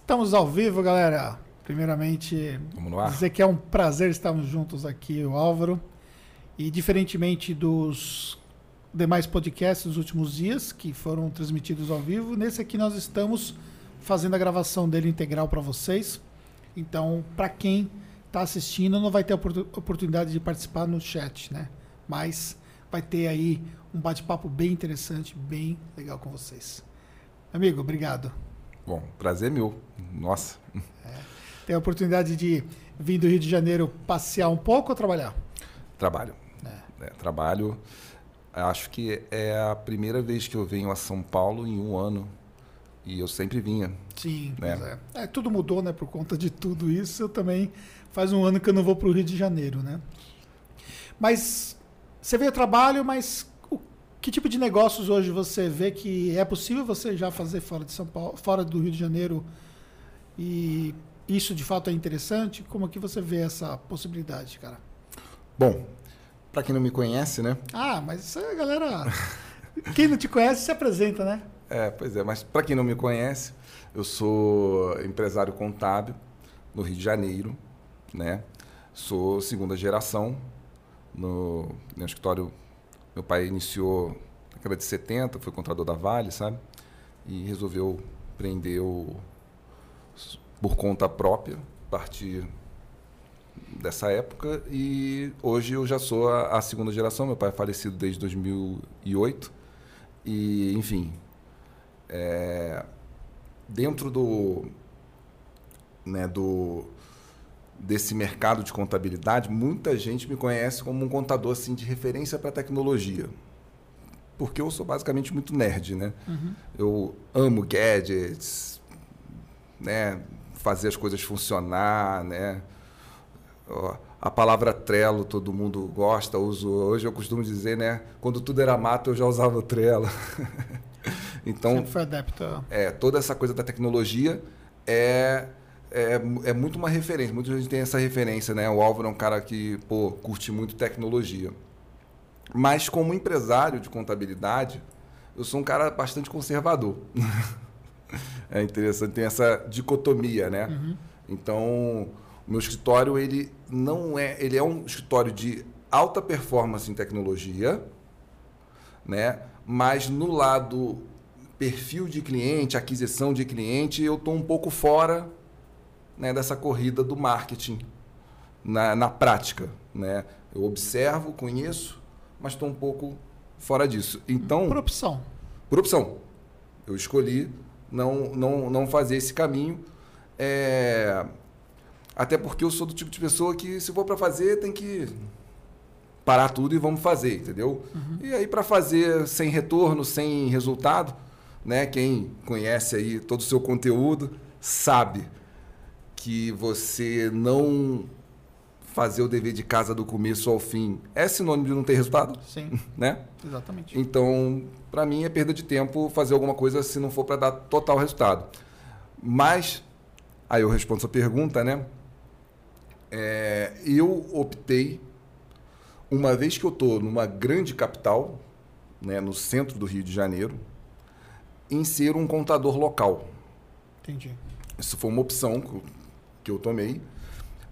Estamos ao vivo, galera. Primeiramente, dizer que é um prazer estarmos juntos aqui, o Álvaro. E diferentemente dos demais podcasts dos últimos dias, que foram transmitidos ao vivo, nesse aqui nós estamos fazendo a gravação dele integral para vocês. Então, para quem está assistindo, não vai ter a oportu- oportunidade de participar no chat, né? Mas vai ter aí um bate-papo bem interessante, bem legal com vocês. Amigo, obrigado. Bom, prazer meu. Nossa. Tem a oportunidade de vir do Rio de Janeiro passear um pouco ou trabalhar? Trabalho. É. É, trabalho. Acho que é a primeira vez que eu venho a São Paulo em um ano. E eu sempre vinha. Sim, Né? é. É, Tudo mudou, né? Por conta de tudo isso. Eu também faz um ano que eu não vou para o Rio de Janeiro, né? Mas você veio a trabalho, mas que tipo de negócios hoje você vê que é possível você já fazer fora de São Paulo, fora do Rio de Janeiro? E isso de fato é interessante? Como que você vê essa possibilidade, cara? Bom, para quem não me conhece, né? Ah, mas isso aí, galera. Quem não te conhece se apresenta, né? É, pois é, mas para quem não me conhece, eu sou empresário contábil no Rio de Janeiro, né? Sou segunda geração no, no escritório. Meu pai iniciou na década de 70, foi contador da Vale, sabe? E resolveu empreender o- por conta própria, a partir dessa época. E hoje eu já sou a, a segunda geração. Meu pai é falecido desde 2008. E, enfim, é, dentro do, né, do desse mercado de contabilidade, muita gente me conhece como um contador assim de referência para tecnologia. Porque eu sou basicamente muito nerd, né? Eu amo gadgets, né, fazer as coisas funcionar, né? A palavra Trello todo mundo gosta, uso hoje eu costumo dizer, né, quando tudo era mato eu já usava o Trello. então, Sempre foi adepto. é, toda essa coisa da tecnologia é, é, mu- é muito uma referência. Muita gente tem essa referência, né? O Álvaro é um cara que, pô, curte muito tecnologia. Mas como empresário de contabilidade, eu sou um cara bastante conservador. é interessante, tem essa dicotomia, né? Então, o meu escritório, ele não é... Ele é um escritório de alta performance em tecnologia, né? Mas no lado perfil de cliente, aquisição de cliente, eu estou um pouco fora né, dessa corrida do marketing na, na prática, né? Eu observo, conheço, mas estou um pouco fora disso. Então, Por opção. por opção, eu escolhi não não não fazer esse caminho. é, Até porque eu sou do tipo de pessoa que se for para fazer tem que parar tudo e vamos fazer, entendeu? E aí para fazer sem retorno, sem resultado, né? Quem conhece aí todo o seu conteúdo sabe que você não fazer o dever de casa do começo ao fim é sinônimo de não ter resultado, Sim, né? exatamente. Então, para mim é perda de tempo fazer alguma coisa se não for para dar total resultado. Mas, aí eu respondo sua pergunta, né? É, eu optei, uma vez que eu estou numa grande capital, né, no centro do Rio de Janeiro, em ser um contador local. Entendi. Isso foi uma opção que eu- tomei.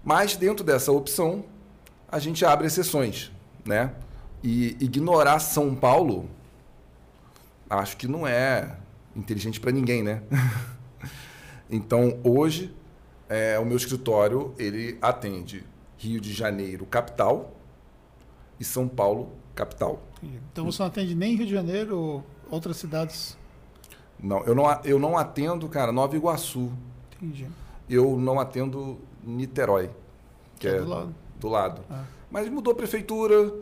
Mas dentro dessa opção, a gente abre exceções, né? E ignorar São Paulo, acho que não é inteligente para ninguém, né? então, hoje, é, o meu escritório, ele atende Rio de Janeiro, capital, e São Paulo, capital. Então você não atende nem Rio de Janeiro ou outras cidades. Não, eu não, eu não atendo, cara, Nova Iguaçu. Entendi. Eu não atendo Niterói, que é do lado. do lado. Ah. Mas mudou a prefeitura,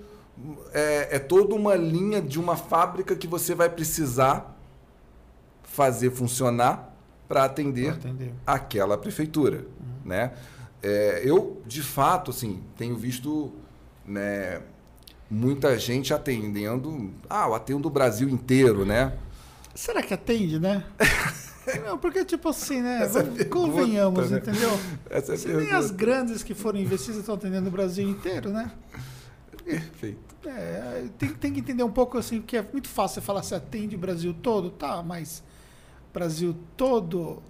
é, é toda uma linha de uma fábrica que você vai precisar fazer funcionar para atender atender. aquela prefeitura, né? É, eu, de fato, assim, tenho visto né, muita gente atendendo. Ah, eu atendo o Brasil inteiro, né? Será que atende, né? Não, porque, tipo assim, né? É Vamos- pergunta, convenhamos, né? entendeu? Essa é Se nem as grandes que foram investidas estão atendendo o Brasil inteiro, né? Perfeito. É, tem, tem que entender um pouco assim, porque é muito fácil você falar se atende o Brasil todo, tá, mas Brasil todo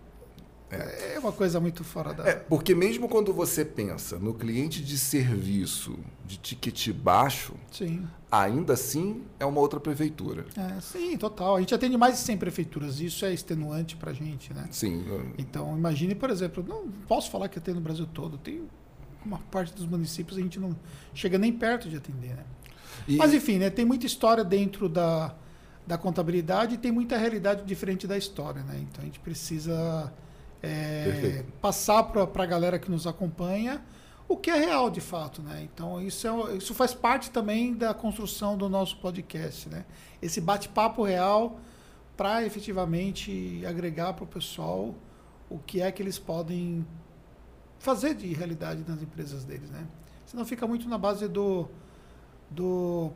É. é uma coisa muito fora da. É, porque mesmo quando você pensa no cliente de serviço de ticket baixo, sim. ainda assim é uma outra prefeitura. É, sim, total. A gente atende mais de 100 prefeituras, isso é extenuante para a gente, né? Sim. Então, imagine, por exemplo, não posso falar que atendo no Brasil todo, tem uma parte dos municípios a gente não chega nem perto de atender, né? E... Mas enfim, né, tem muita história dentro da, da contabilidade e tem muita realidade diferente da história, né? Então a gente precisa é, passar para a galera que nos acompanha o que é real de fato, né? Então isso, é, isso faz parte também da construção do nosso podcast, né? Esse bate-papo real para efetivamente agregar para o pessoal o que é que eles podem fazer de realidade nas empresas deles, né? Senão fica muito na base do, do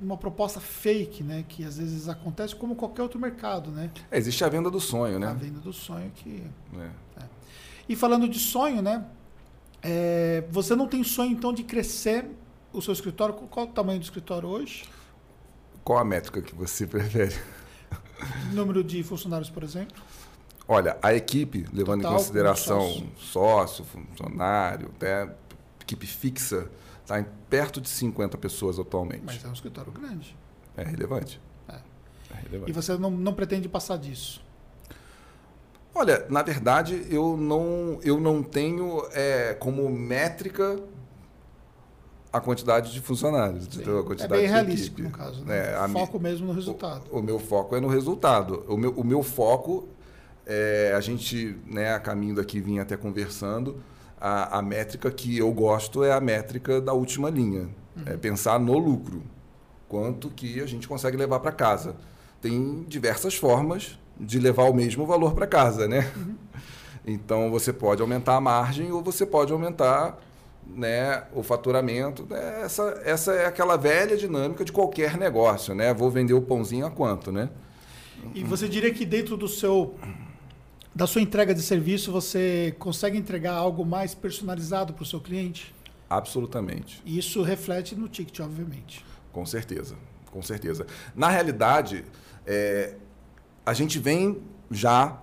uma proposta fake, né? Que às vezes acontece como qualquer outro mercado, né? É, existe a venda do sonho, né? A venda do sonho que. É. É. E falando de sonho, né? É, você não tem sonho então de crescer o seu escritório? Qual o tamanho do escritório hoje? Qual a métrica que você prefere? Número de funcionários, por exemplo? Olha, a equipe, levando Total, em consideração sócio, funcionário, até equipe fixa, Está em perto de 50 pessoas atualmente. Mas é um escritório grande. É relevante. É. é relevante. E você não, não pretende passar disso? Olha, na verdade, eu não, eu não tenho é, como métrica a quantidade de funcionários. A quantidade é bem realístico, no caso. Né? É, foco mi... mesmo no resultado. O, o, meu foco é no resultado. O meu, o meu foco, é, a gente, né, a caminho daqui, vinha até conversando, a, a métrica que eu gosto é a métrica da última linha. Uhum. É pensar no lucro. Quanto que a gente consegue levar para casa. Tem diversas formas de levar o mesmo valor para casa, né? Uhum. Então você pode aumentar a margem ou você pode aumentar né, o faturamento. Essa, essa é aquela velha dinâmica de qualquer negócio, né? Vou vender o pãozinho a quanto, né? E você diria que dentro do seu da sua entrega de serviço, você consegue entregar algo mais personalizado para o seu cliente? Absolutamente. E isso reflete no ticket, obviamente. Com certeza, com certeza. Na realidade, é, a gente vem já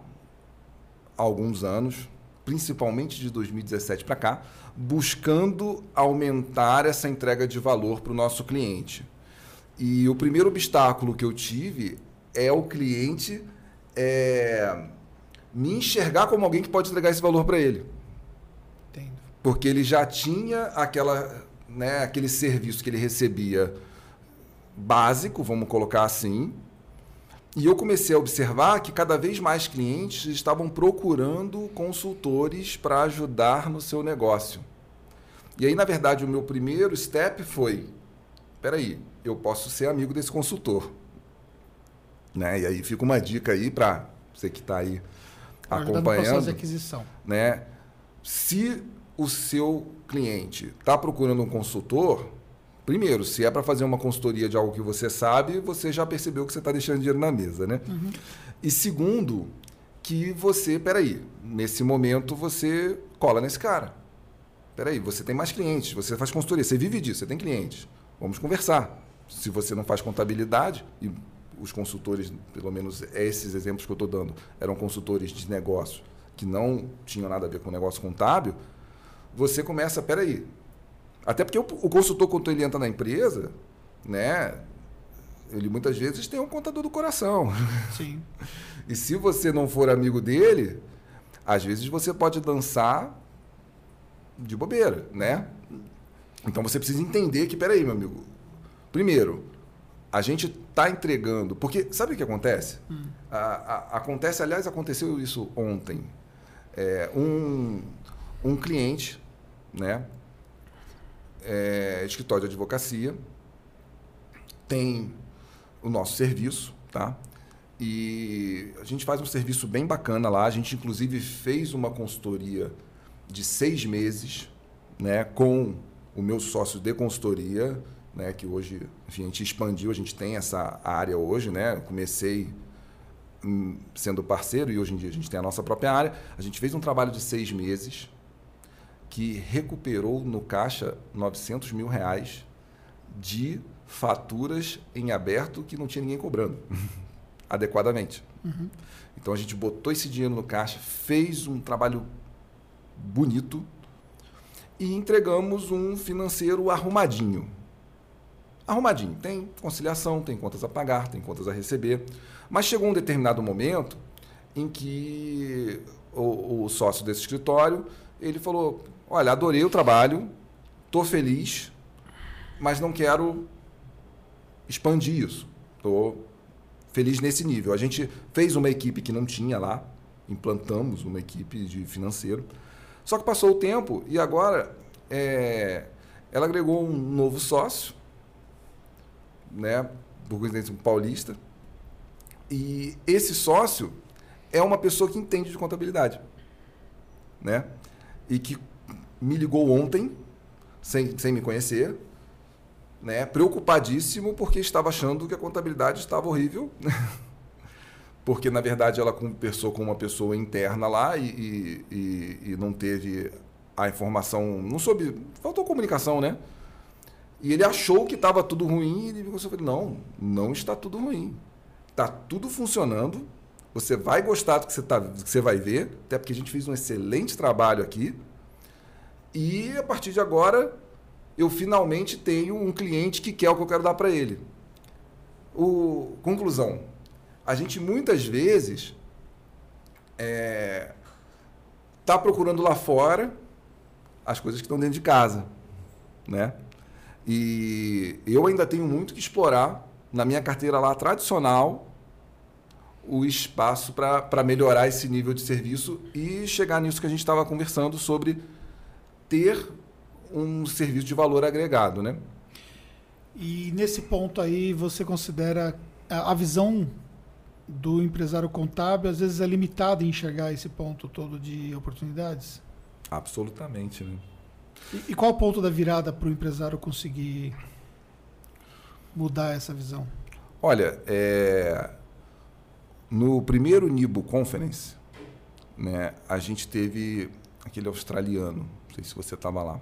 há alguns anos, principalmente de 2017 para cá, buscando aumentar essa entrega de valor para o nosso cliente. E o primeiro obstáculo que eu tive é o cliente é, me enxergar como alguém que pode entregar esse valor para ele. Entendo. Porque ele já tinha aquela, né, aquele serviço que ele recebia básico, vamos colocar assim. E eu comecei a observar que cada vez mais clientes estavam procurando consultores para ajudar no seu negócio. E aí, na verdade, o meu primeiro step foi: espera aí, eu posso ser amigo desse consultor. Né? E aí fica uma dica aí para você que está aí acompanhando. de aquisição. Né? Se o seu cliente está procurando um consultor, primeiro, se é para fazer uma consultoria de algo que você sabe, você já percebeu que você está deixando dinheiro na mesa, né? Uhum. E segundo, que você, peraí, nesse momento você cola nesse cara. Peraí, você tem mais clientes, você faz consultoria, você vive disso, você tem clientes. Vamos conversar. Se você não faz contabilidade, e os consultores, pelo menos esses exemplos que eu estou dando, eram consultores de negócio que não tinham nada a ver com o negócio contábil, você começa, peraí. Até porque o, o consultor, quando ele entra na empresa, né, ele muitas vezes tem um contador do coração. Sim. e se você não for amigo dele, às vezes você pode dançar de bobeira, né? Então você precisa entender que, peraí, meu amigo. Primeiro, a gente está entregando. Porque sabe o que acontece? Hum. A, a, acontece, aliás, aconteceu isso ontem. É, um, um cliente, né? É, escritório de advocacia, tem o nosso serviço, tá? E a gente faz um serviço bem bacana lá. A gente, inclusive, fez uma consultoria de seis meses, né? Com o meu sócio de consultoria, né, que hoje enfim, a gente expandiu, a gente tem essa área hoje, né? Eu comecei hum, sendo parceiro e hoje em dia a gente tem a nossa própria área. A gente fez um trabalho de seis meses que recuperou no caixa 900 mil reais de faturas em aberto que não tinha ninguém cobrando adequadamente. Uhum. Então a gente botou esse dinheiro no caixa, fez um trabalho bonito e entregamos um financeiro arrumadinho. Arrumadinho. Tem conciliação, tem contas a pagar, tem contas a receber. Mas chegou um determinado momento em que o, o sócio desse escritório ele falou: Olha, adorei o trabalho, estou feliz, mas não quero expandir isso. Estou feliz nesse nível. A gente fez uma equipe que não tinha lá, implantamos uma equipe de financeiro. Só que passou o tempo e agora é, ela agregou um novo sócio, né, coincidência, um paulista. E esse sócio é uma pessoa que entende de contabilidade, né? E que me ligou ontem, sem, sem me conhecer, né? Preocupadíssimo porque estava achando que a contabilidade estava horrível, porque na verdade ela conversou com uma pessoa interna lá e, e, e não teve a informação, não soube, faltou comunicação, né? E ele achou que estava tudo ruim e ele me falou, não, não está tudo ruim. Está tudo funcionando, você vai gostar do que você, tá, do que você vai ver, até porque a gente fez um excelente trabalho aqui. E a partir de agora, eu finalmente tenho um cliente que quer o que eu quero dar para ele. O, conclusão: a gente muitas vezes está é, tá procurando lá fora as coisas que estão dentro de casa, né? E eu ainda tenho muito que explorar na minha carteira lá tradicional o espaço para melhorar esse nível de serviço e chegar nisso que a gente estava conversando sobre ter um serviço de valor agregado, né? E nesse ponto aí você considera a visão do empresário contábil às vezes é limitada em enxergar esse ponto todo de oportunidades? Absolutamente, né? E, qual o ponto da virada para o empresário conseguir mudar essa visão? Olha, é, no primeiro Nibo Conference, né, a gente teve aquele australiano, não sei se você estava lá,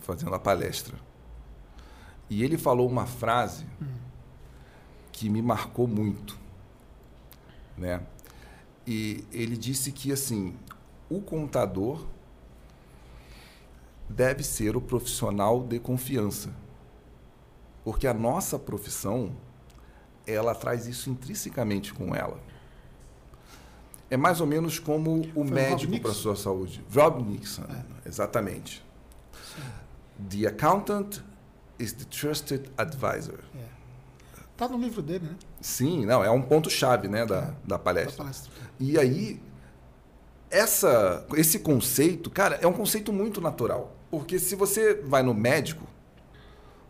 fazendo a palestra. E ele falou uma frase que me marcou muito, né? E ele disse que assim, o contador deve ser o profissional de confiança. Porque a nossa profissão ela traz isso intrinsecamente com ela. É mais ou menos como o Foi médico para a sua saúde. Rob Nixon, é. exatamente. Sim. The accountant is the trusted advisor. Está é. no livro dele, né? Sim, não, é um ponto-chave né, da, é, da, palestra. da palestra. E aí, essa, esse conceito, cara, é um conceito muito natural. Porque se você vai no médico,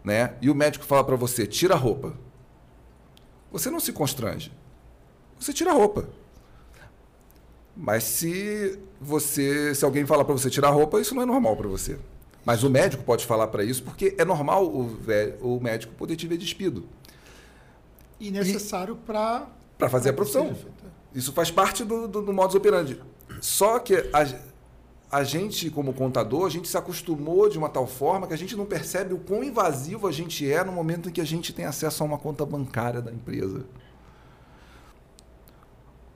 né, e o médico fala para você, tira a roupa, você não se constrange. Você tira a roupa. Mas se você, se alguém falar para você tirar a roupa, isso não é normal para você. Mas o médico pode falar para isso porque é normal o, o médico poder te ver despido. E necessário para para fazer a profissão. Isso faz parte do, do, do modus operandi. Só que a, a gente, como contador, a gente se acostumou de uma tal forma que a gente não percebe o quão invasivo a gente é no momento em que a gente tem acesso a uma conta bancária da empresa.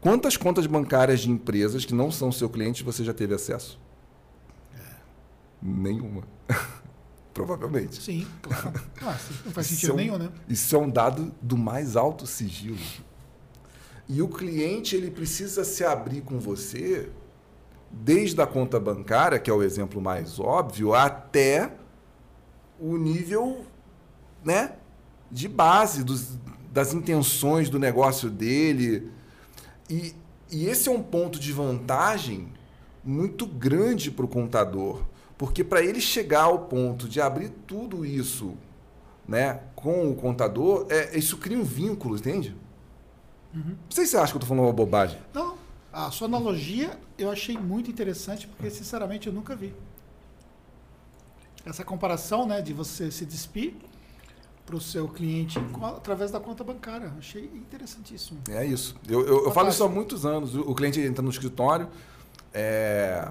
Quantas contas bancárias de empresas que não são seu cliente você já teve acesso? Nenhuma. Provavelmente. Sim, claro. Ah, não faz sentido é um, nenhum, né? Isso é um dado do mais alto sigilo. E o cliente ele precisa se abrir com você desde a conta bancária, que é o exemplo mais óbvio, até o nível né, de base dos, das intenções do negócio dele. E, e esse é um ponto de vantagem muito grande para o contador, porque para ele chegar ao ponto de abrir tudo isso né, com o contador, é, isso cria um vínculo, entende? Uhum. Não sei se você acha que eu estou falando uma bobagem. Não, a sua analogia eu achei muito interessante, porque sinceramente eu nunca vi. Essa comparação né, de você se despir para o seu cliente através da conta bancária. Achei interessantíssimo. É isso. Eu, eu, eu falo isso há muitos anos. O cliente entra no escritório. É...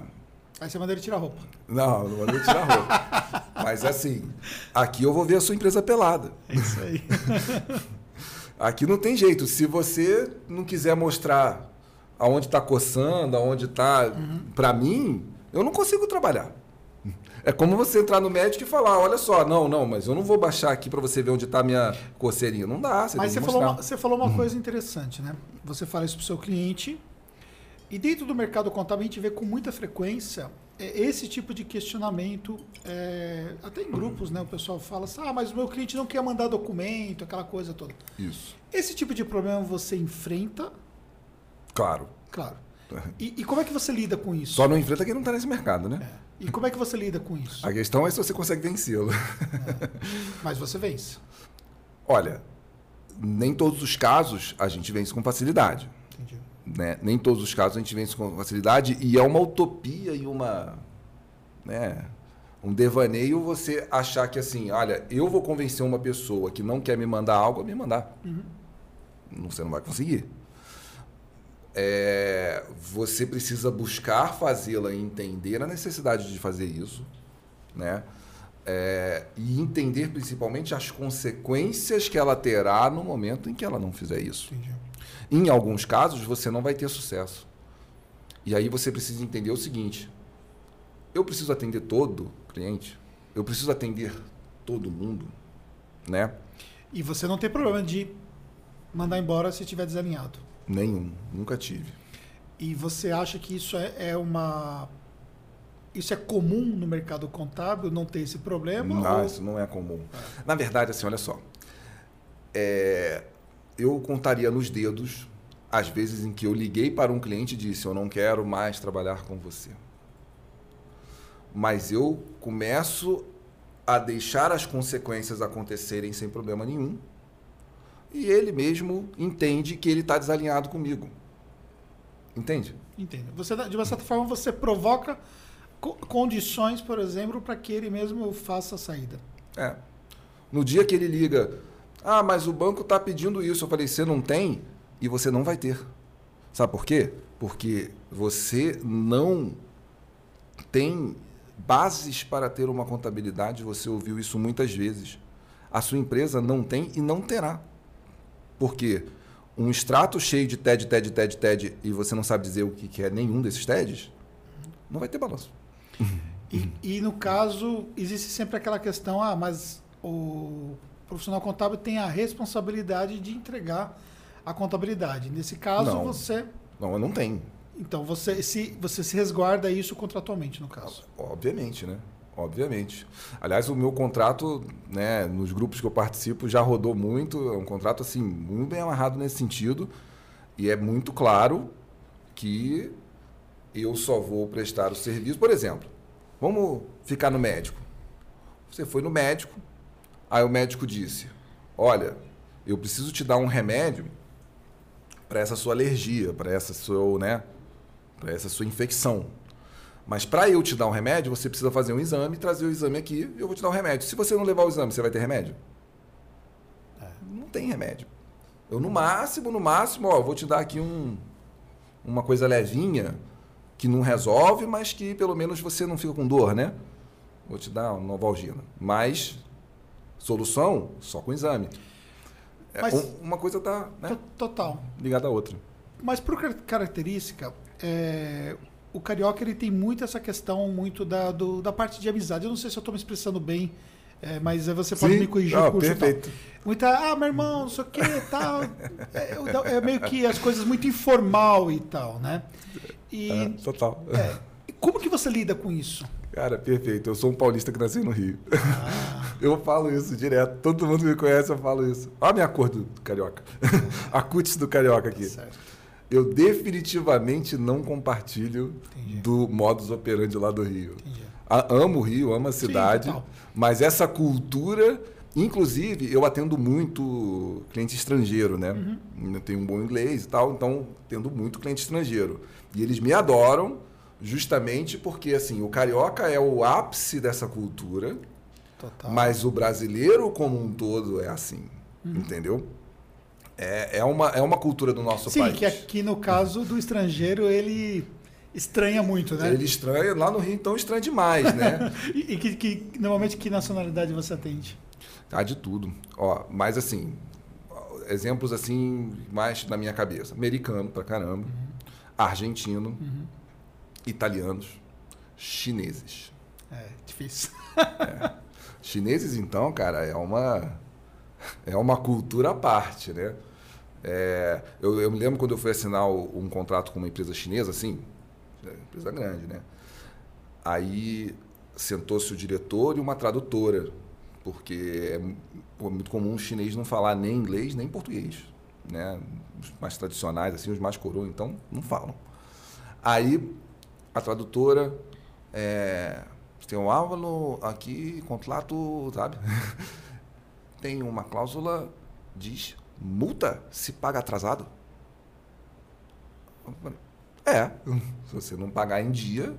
Aí você manda ele tirar roupa. Não, não manda ele tirar roupa. Mas assim, aqui eu vou ver a sua empresa pelada. É isso aí. Aqui não tem jeito. Se você não quiser mostrar aonde está coçando, aonde está, uhum. para mim, eu não consigo trabalhar. É como você entrar no médico e falar, olha só, não, não, mas eu não vou baixar aqui para você ver onde está a minha coceirinha. Não dá, você Mas você falou, uma, você falou uma uhum. coisa interessante, né? Você fala isso para o seu cliente e dentro do mercado contábil a gente vê com muita frequência esse tipo de questionamento, é, até em grupos, né? O pessoal fala assim, ah, mas o meu cliente não quer mandar documento, aquela coisa toda. Isso. Esse tipo de problema você enfrenta? Claro. Claro. E, e como é que você lida com isso? Só não enfrenta quem não está nesse mercado, né? É. E como é que você lida com isso? A questão é se você consegue vencê-lo. É. Mas você vence. Olha, nem todos os casos a gente vence com facilidade. Entendi. Né? Nem todos os casos a gente vence com facilidade e é uma utopia e uma. Né? Um devaneio você achar que assim, olha, eu vou convencer uma pessoa que não quer me mandar algo a me mandar. Uhum. Você não vai conseguir é, você precisa buscar fazê-la entender a necessidade de fazer isso, né? É, e entender principalmente as consequências que ela terá no momento em que ela não fizer isso. Entendi. Em alguns casos, você não vai ter sucesso. E aí você precisa entender o seguinte: eu preciso atender todo cliente, eu preciso atender todo mundo, né? E você não tem problema de mandar embora se estiver desalinhado. Nenhum, nunca tive. E você acha que isso é, é uma. Isso é comum no mercado contábil, não ter esse problema? Não, ou... isso não é comum. Na verdade, assim, olha só. É, eu contaria nos dedos as vezes em que eu liguei para um cliente e disse: Eu não quero mais trabalhar com você. Mas eu começo a deixar as consequências acontecerem sem problema nenhum e ele mesmo entende que ele está desalinhado comigo. Entende? Entendo. Você, de uma certa forma, você provoca condições, por exemplo, para que ele mesmo faça a saída. É. No dia que ele liga, ah, mas o banco está pedindo isso, eu falei, você não tem e você não vai ter. Sabe por quê? Porque você não tem bases para ter uma contabilidade, você ouviu isso muitas vezes. A sua empresa não tem e não terá. Porque um extrato cheio de TED, TED, TED, TED e você não sabe dizer o que é nenhum desses TEDs, não vai ter balanço. E, e, no caso, existe sempre aquela questão, ah, mas o profissional contábil tem a responsabilidade de entregar a contabilidade. Nesse caso, não, você... Não, não tem. Então, você se, você se resguarda isso contratualmente, no caso. Obviamente, né? Obviamente. Aliás, o meu contrato, né, nos grupos que eu participo, já rodou muito. É um contrato assim muito bem amarrado nesse sentido e é muito claro que eu só vou prestar o serviço. Por exemplo, vamos ficar no médico. Você foi no médico, aí o médico disse: "Olha, eu preciso te dar um remédio para essa sua alergia, para essa sua, né, para essa sua infecção." Mas para eu te dar um remédio, você precisa fazer um exame, trazer o exame aqui, eu vou te dar um remédio. Se você não levar o exame, você vai ter remédio? É. Não tem remédio. Eu no máximo, no máximo, ó, vou te dar aqui um, uma coisa levinha que não resolve, mas que pelo menos você não fica com dor, né? Vou te dar uma Novalgina. Mas solução só com exame. É, mas, uma coisa está né, total ligada à outra. Mas por característica, é, o carioca ele tem muito essa questão muito da, do, da parte de amizade. Eu não sei se eu estou me expressando bem, é, mas você pode Sim, me corrigir o curso perfeito. Muita, ah, meu irmão, não sei o que tal. É, é, meio que as coisas muito informal e tal, né? E, é, total. É, como que você lida com isso? Cara, perfeito. Eu sou um paulista que nasceu no Rio. Ah. Eu falo isso direto. Todo mundo me conhece, eu falo isso. Olha a minha cor do carioca. a cutis do carioca aqui. Certo eu definitivamente não compartilho Entendi. do modus operandi lá do Rio. A, amo o Rio, amo a cidade, Sim, mas essa cultura, inclusive, eu atendo muito cliente estrangeiro, né? Uhum. Eu tenho um bom inglês e tal, então atendo muito cliente estrangeiro. E eles me adoram justamente porque assim, o carioca é o ápice dessa cultura, Total. mas o brasileiro como um todo é assim, uhum. entendeu? É, é, uma, é uma cultura do nosso Sim, país. Sim, que aqui no caso do estrangeiro ele estranha muito, né? Ele estranha, lá no Rio então estranha demais, né? e, e que, que, normalmente que nacionalidade você atende? Tá de tudo. Ó, mas assim, exemplos assim, mais na minha cabeça. Americano pra caramba, argentino, italianos, chineses. É, difícil. Chineses, então, cara, é uma, é uma cultura à parte, né? É, eu, eu me lembro quando eu fui assinar um contrato com uma empresa chinesa, assim, é, empresa grande, né? Aí sentou-se o diretor e uma tradutora, porque é muito comum o chinês não falar nem inglês nem português, né? Os mais tradicionais, assim, os mais coroa, então, não falam. Aí a tradutora é, tem um Álvaro aqui, contrato, sabe? tem uma cláusula diz multa se paga atrasado. É, se você não pagar em dia,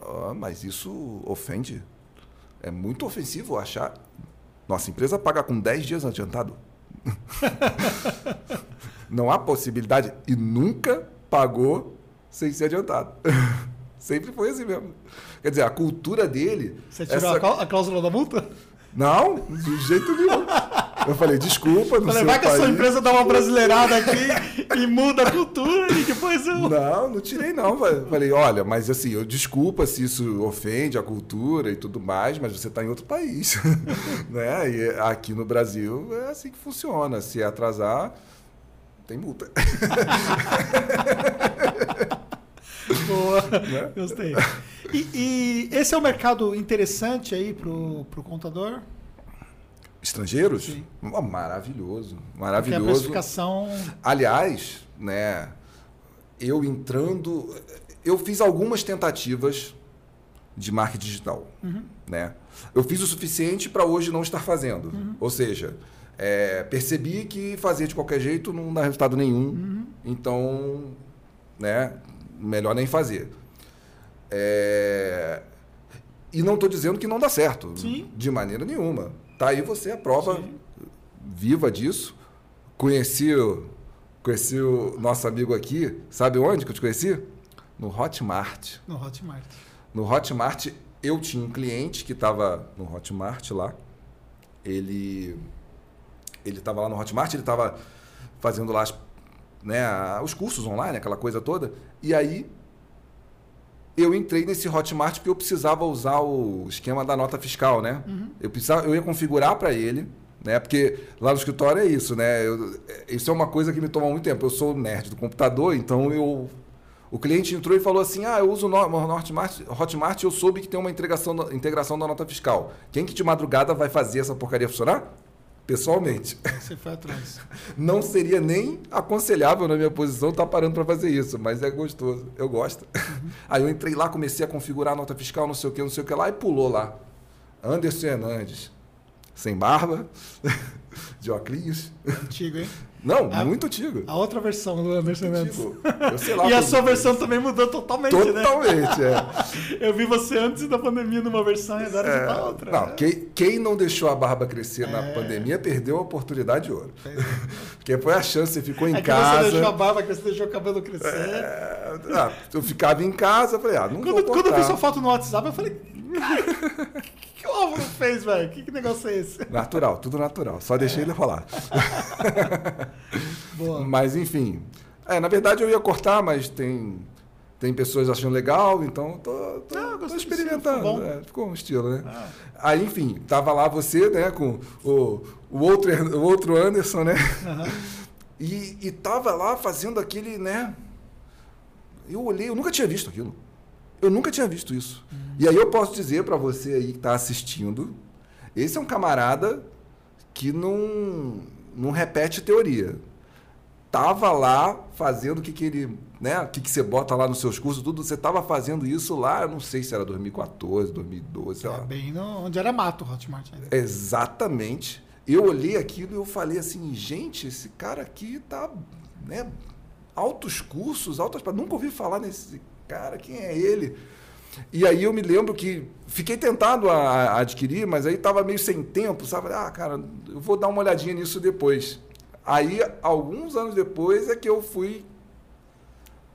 ah, mas isso ofende. É muito ofensivo achar. Nossa empresa paga com 10 dias adiantado. não há possibilidade. E nunca pagou sem ser adiantado. Sempre foi assim mesmo. Quer dizer, a cultura dele. Você tirou essa- a clá- a cláusula da multa? Não, de jeito nenhum. Eu falei, desculpa, não Falei, sei vai que a sua empresa dá uma brasileirada aqui e muda a cultura e depois eu. Não, não tirei não. Falei- Falei, olha, mas assim, eu desculpa se isso ofende a cultura e tudo mais, mas você está em outro país. né? E aqui no Brasil é assim que funciona. Se atrasar, tem multa. Boa, Né? gostei. E, e esse é um mercado interessante aí pro, pro contador? Estrangeiros? Sim. Oh, maravilhoso. Porque a Maravilhoso. precificação. Aliás, né, eu entrando, eu fiz algumas tentativas de marketing digital, né? Eu fiz o suficiente para hoje não estar fazendo. Ou seja, é, percebi que fazer de qualquer jeito não dá resultado nenhum. Então, né, melhor nem fazer. É, e não estou dizendo que não dá certo, Sim. de maneira nenhuma. Tá aí você a prova Sim. viva disso. Conheci, o- conheci o nosso amigo aqui, sabe onde que eu te conheci? No Hotmart. No Hotmart. No Hotmart, eu tinha um cliente que estava no Hotmart lá. Ele ele estava lá no Hotmart, ele estava fazendo lá as- né, os cursos online, aquela coisa toda. E aí eu entrei nesse Hotmart porque eu precisava usar o esquema da nota fiscal, né? Eu precisava, eu ia configurar para ele, né? Porque lá no escritório é isso, né? Eu- isso é uma coisa que me toma muito tempo. Eu sou nerd do computador, então eu o cliente entrou e falou assim: Ah, eu uso o Hotmart, Hotmart eu soube que tem uma integração, da- integração da nota fiscal. Quem que de madrugada vai fazer essa porcaria funcionar? Pessoalmente. Você foi atrás. Não seria nem aconselhável na minha posição estar parando para fazer isso, mas é gostoso. Eu gosto. Aí eu entrei lá, comecei a configurar a nota fiscal, não sei o que, não sei o que lá, e pulou lá. Anderson Hernandes. Sem barba, de óculos. Antigo, hein? Não, Ah, muito antigo. A outra versão do Anderson Mendes. Eu sei lá E a sua versão também mudou totalmente, né? Totalmente, é. Eu vi você antes da pandemia numa versão e agora É, você tá outra. Não, né? quem, quem não deixou a barba crescer na É. pandemia perdeu a oportunidade de ouro. Porque foi a chance, você ficou em É casa. você deixou a barba, você deixou o cabelo crescer. É, ah, eu ficava em casa, falei, ah, não Quando, vou quando eu vi cortar. sua foto no WhatsApp, eu falei, que, que o Álvaro fez, velho? Que, que negócio é esse? Natural, tudo natural. Só deixei ele falar. Boa. Mas, enfim. É, na verdade, eu ia cortar, mas tem, tem pessoas achando legal, então tô, tô, Ah, tô experimentando. ficou bom. é, ficou um estilo, né? Ah. Aí, enfim, tava lá você, né, com o, o, outro, o outro Anderson, né? Aham. E, e tava lá fazendo aquele, né? Eu olhei, eu nunca tinha visto aquilo. Eu nunca tinha visto isso. E aí eu posso dizer para você aí que está assistindo, esse é um camarada que não, não repete teoria. Tava lá fazendo o que, que ele, né? O que, que você bota lá nos seus cursos, tudo. Você tava fazendo isso lá, eu não sei se era 2014, 2012, sei É lá. bem no, onde era mato o Hotmart. ainda. Exatamente. Eu olhei aquilo e eu falei assim, gente, esse cara aqui tá, né, altos cursos, altas, nunca ouvi falar nesse cara, quem é ele? E aí eu me lembro que fiquei tentado a, adquirir, mas aí tava meio sem tempo, sabe? Ah, cara, eu vou dar uma olhadinha nisso depois. Aí, alguns anos depois, é que eu fui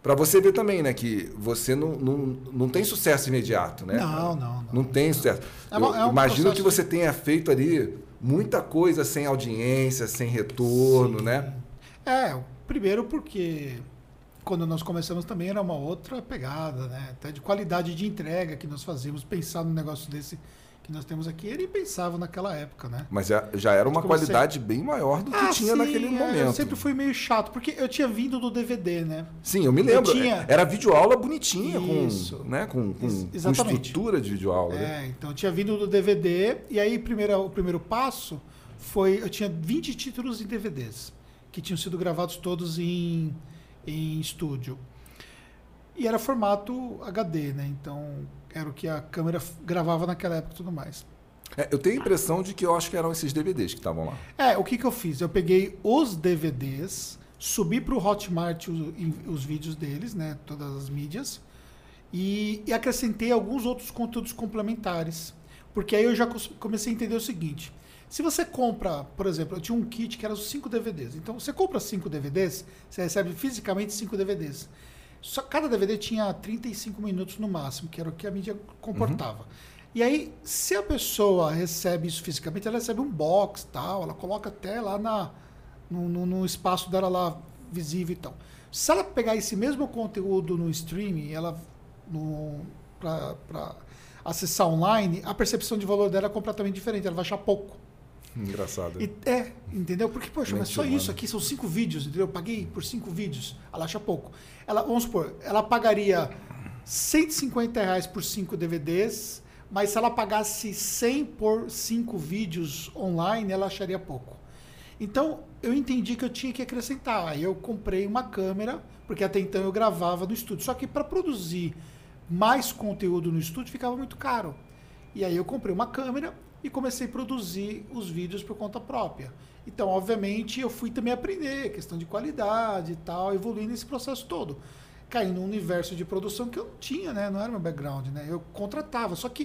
para você ver também, né, que você não, não, não tem sucesso imediato, né? Não, não, não. Não tem sucesso. É uma- é um imagino que você tenha feito ali muita coisa sem audiência, sem retorno, Sim. né? É, primeiro porque quando nós começamos também era uma outra pegada, né? Até de qualidade de entrega que nós fazíamos, pensar num negócio desse que nós temos aqui, ele pensava naquela época, né? Mas já, era uma Comecei- qualidade bem maior do que Ah, tinha sim, naquele é, momento. Eu sempre fui meio chato, porque eu tinha vindo do DVD, né? Sim, eu me lembro. tinha- Era videoaula bonitinha, Isso. com, né? com, com, com estrutura de videoaula. né? É, então eu tinha vindo do DVD, e aí primeiro, o primeiro passo foi. Eu tinha 20 títulos em DVDs, que tinham sido gravados todos em, em estúdio. E era formato HD, né? Então era o que a câmera gravava naquela época e tudo mais. É, eu tenho a impressão de que eu acho que eram esses DVDs que estavam lá. É, o que, que eu fiz? Eu peguei os DVDs, subi para o Hotmart os, os vídeos deles, né? Todas as mídias, e, e acrescentei alguns outros conteúdos complementares. Porque aí eu já comecei a entender o seguinte. Se você compra, por exemplo, eu tinha um kit que era os 5 DVDs. Então, você compra 5 DVDs, você recebe fisicamente 5 DVDs. Só, cada DVD tinha 35 minutos no máximo, que era o que a mídia comportava. E aí, se a pessoa recebe isso fisicamente, ela recebe um box tal, ela coloca até lá na, no, no- no espaço dela lá visível e tal. Se ela pegar esse mesmo conteúdo no streaming, ela para acessar online, a percepção de valor dela é completamente diferente, ela vai achar pouco. Engraçado. E, é, entendeu? Porque, poxa, mas só Mente isso humana. aqui são cinco vídeos, entendeu? Eu paguei por cinco vídeos, ela acha pouco. Ela, vamos supor, ela pagaria 150 reais por cinco DVDs, mas se ela pagasse 100 por cinco vídeos online, ela acharia pouco. Então, eu entendi que eu tinha que acrescentar. Aí eu comprei uma câmera, porque até então eu gravava no estúdio. Só que para produzir mais conteúdo no estúdio ficava muito caro. E aí eu comprei uma câmera e comecei a produzir os vídeos por conta própria. Então, obviamente, eu fui também aprender questão de qualidade e tal, evoluir nesse processo todo. Caí num universo de produção que eu não tinha, né? Não era meu background, né? Eu contratava. Só que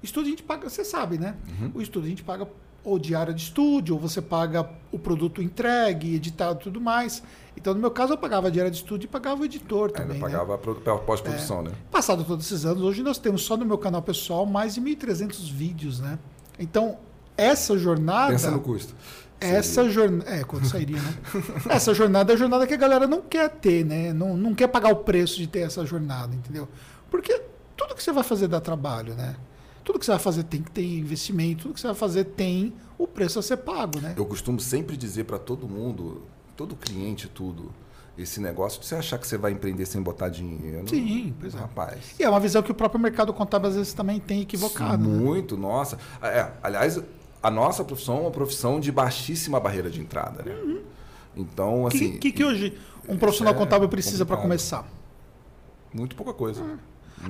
o estúdio a gente paga, você sabe, né? Uhum. O estúdio a gente paga ou diária de estúdio, ou você paga o produto entregue, editado e tudo mais. Então, no meu caso, eu pagava a diária de estúdio e pagava o editor Ainda também. né? pagava pro- a pós-produção, né? Passado todos esses anos, hoje nós temos só no meu canal pessoal mais de 1.300 vídeos, né? Então, essa jornada. Pensa no custo. Essa jornada. É, quando sairia, né? essa jornada é a jornada que a galera não quer ter, né? Não, não quer pagar o preço de ter essa jornada, entendeu? Porque tudo que você vai fazer dá trabalho, né? Tudo que você vai fazer tem que ter investimento, tudo que você vai fazer tem o preço a ser pago, né? Eu costumo sempre dizer para todo mundo, todo cliente, tudo, esse negócio de você achar que você vai empreender sem botar dinheiro. Sim, pois é. Rapaz. E é uma visão que o próprio mercado contábil às vezes também tem equivocado. né? Muito, nossa. É, aliás, a nossa profissão é uma profissão de baixíssima barreira de entrada, né? Então, O assim. que, que, que hoje um profissional é contábil precisa para começar? Muito pouca coisa. Muito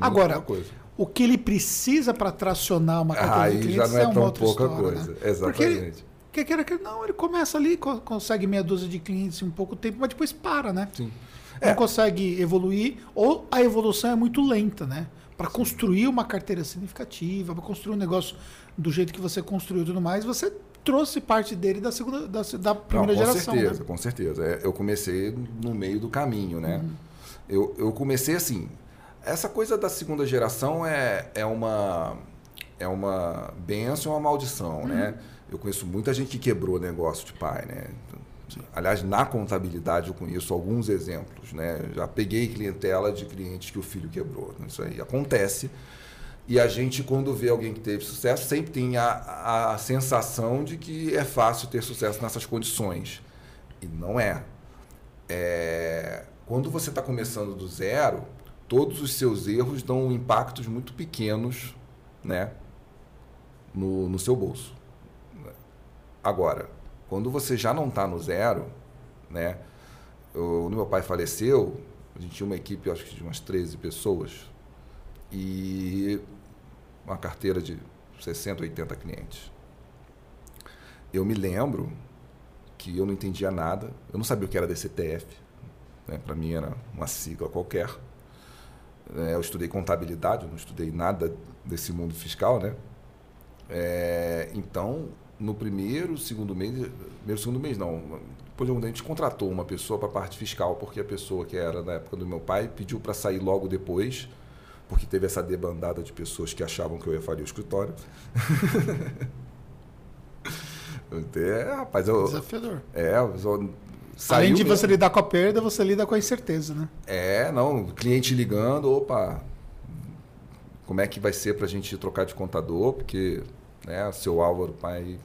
Agora, pouca coisa. O que ele precisa para tracionar uma carteira de Aí clientes já não é uma tão pouca história, coisa. né? Exatamente. Porque quer queira que não, ele começa ali, co- consegue meia dúzia de clientes em pouco tempo, mas depois para, né? Sim. Não É. consegue evoluir, ou a evolução é muito lenta, né? Para construir uma carteira significativa, para construir um negócio do jeito que você construiu e tudo mais, você trouxe parte dele da segunda, da, da primeira Não, com geração. certeza, né? com certeza. É, eu comecei no meio do caminho, né? Uhum. Eu, eu comecei assim. Essa coisa da segunda geração é, é uma é uma benção e uma maldição, né? Eu conheço muita gente que quebrou negócio de pai, né? Aliás, na contabilidade eu conheço alguns exemplos, né? Já peguei clientela de clientes que o filho quebrou. Isso aí acontece. E a gente, quando vê alguém que teve sucesso, sempre tem a, a sensação de que é fácil ter sucesso nessas condições. E não é. É, quando você está começando do zero, todos os seus erros dão impactos muito pequenos né, no, no seu bolso. Agora, quando você já não está no zero, né, quando meu pai faleceu, a gente tinha uma equipe, acho que de umas 13 pessoas, e uma carteira de 60, 80 clientes. Eu me lembro que eu não entendia nada, eu não sabia o que era DCTF, né? para mim era uma sigla qualquer. É, eu estudei contabilidade, eu não estudei nada desse mundo fiscal, né? É, então, no primeiro, segundo mês, primeiro, segundo mês não, depois de algum tempo a gente contratou uma pessoa para a parte fiscal, porque a pessoa que era na época do meu pai pediu para sair logo depois, porque teve essa debandada de pessoas que achavam que eu ia falir o escritório. É, rapaz, eu. Desafiador. É, eu, saiu Além de mesmo. você lidar com a perda, você lida com a incerteza, né? É, não, cliente ligando, opa, como é que vai ser para a gente trocar de contador, porque né, seu Álvaro pai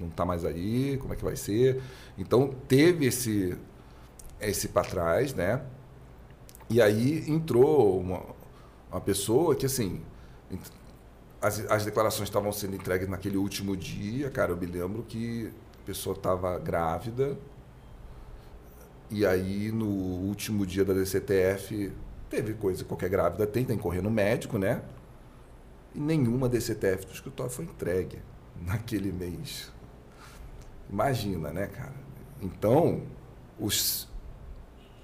não está mais aí, como é que vai ser? Então teve esse esse para trás, né? E aí entrou uma, uma pessoa que assim as, as declarações estavam sendo entregues naquele último dia, cara, eu me lembro que a pessoa estava grávida e aí no último dia da DCTF teve coisa qualquer grávida tem, tem que correr no médico, né? E nenhuma DCTF do escritório foi entregue naquele mês. Imagina, né, cara? Então, os,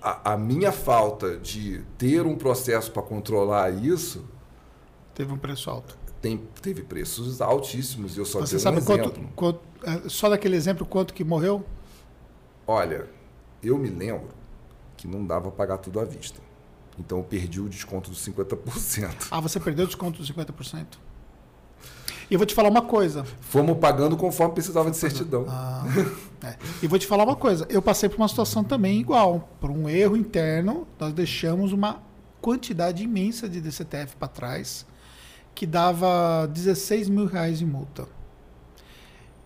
a, a minha falta de ter um processo para controlar isso. Teve um preço alto. Tem, teve preços altíssimos. Eu só Você sabe um quanto, quanto, é, só daquele exemplo, quanto que morreu? Olha, eu me lembro que não dava para pagar tudo à vista. Então eu perdi o desconto dos 50%. Ah, você perdeu o desconto dos 50%? E eu vou te falar uma coisa. Fomos pagando conforme precisava de certidão. Ah, é. E vou te falar uma coisa. Eu passei por uma situação também igual. Por um erro interno, nós deixamos uma quantidade imensa de DCTF para trás, que dava 16 mil reais em multa.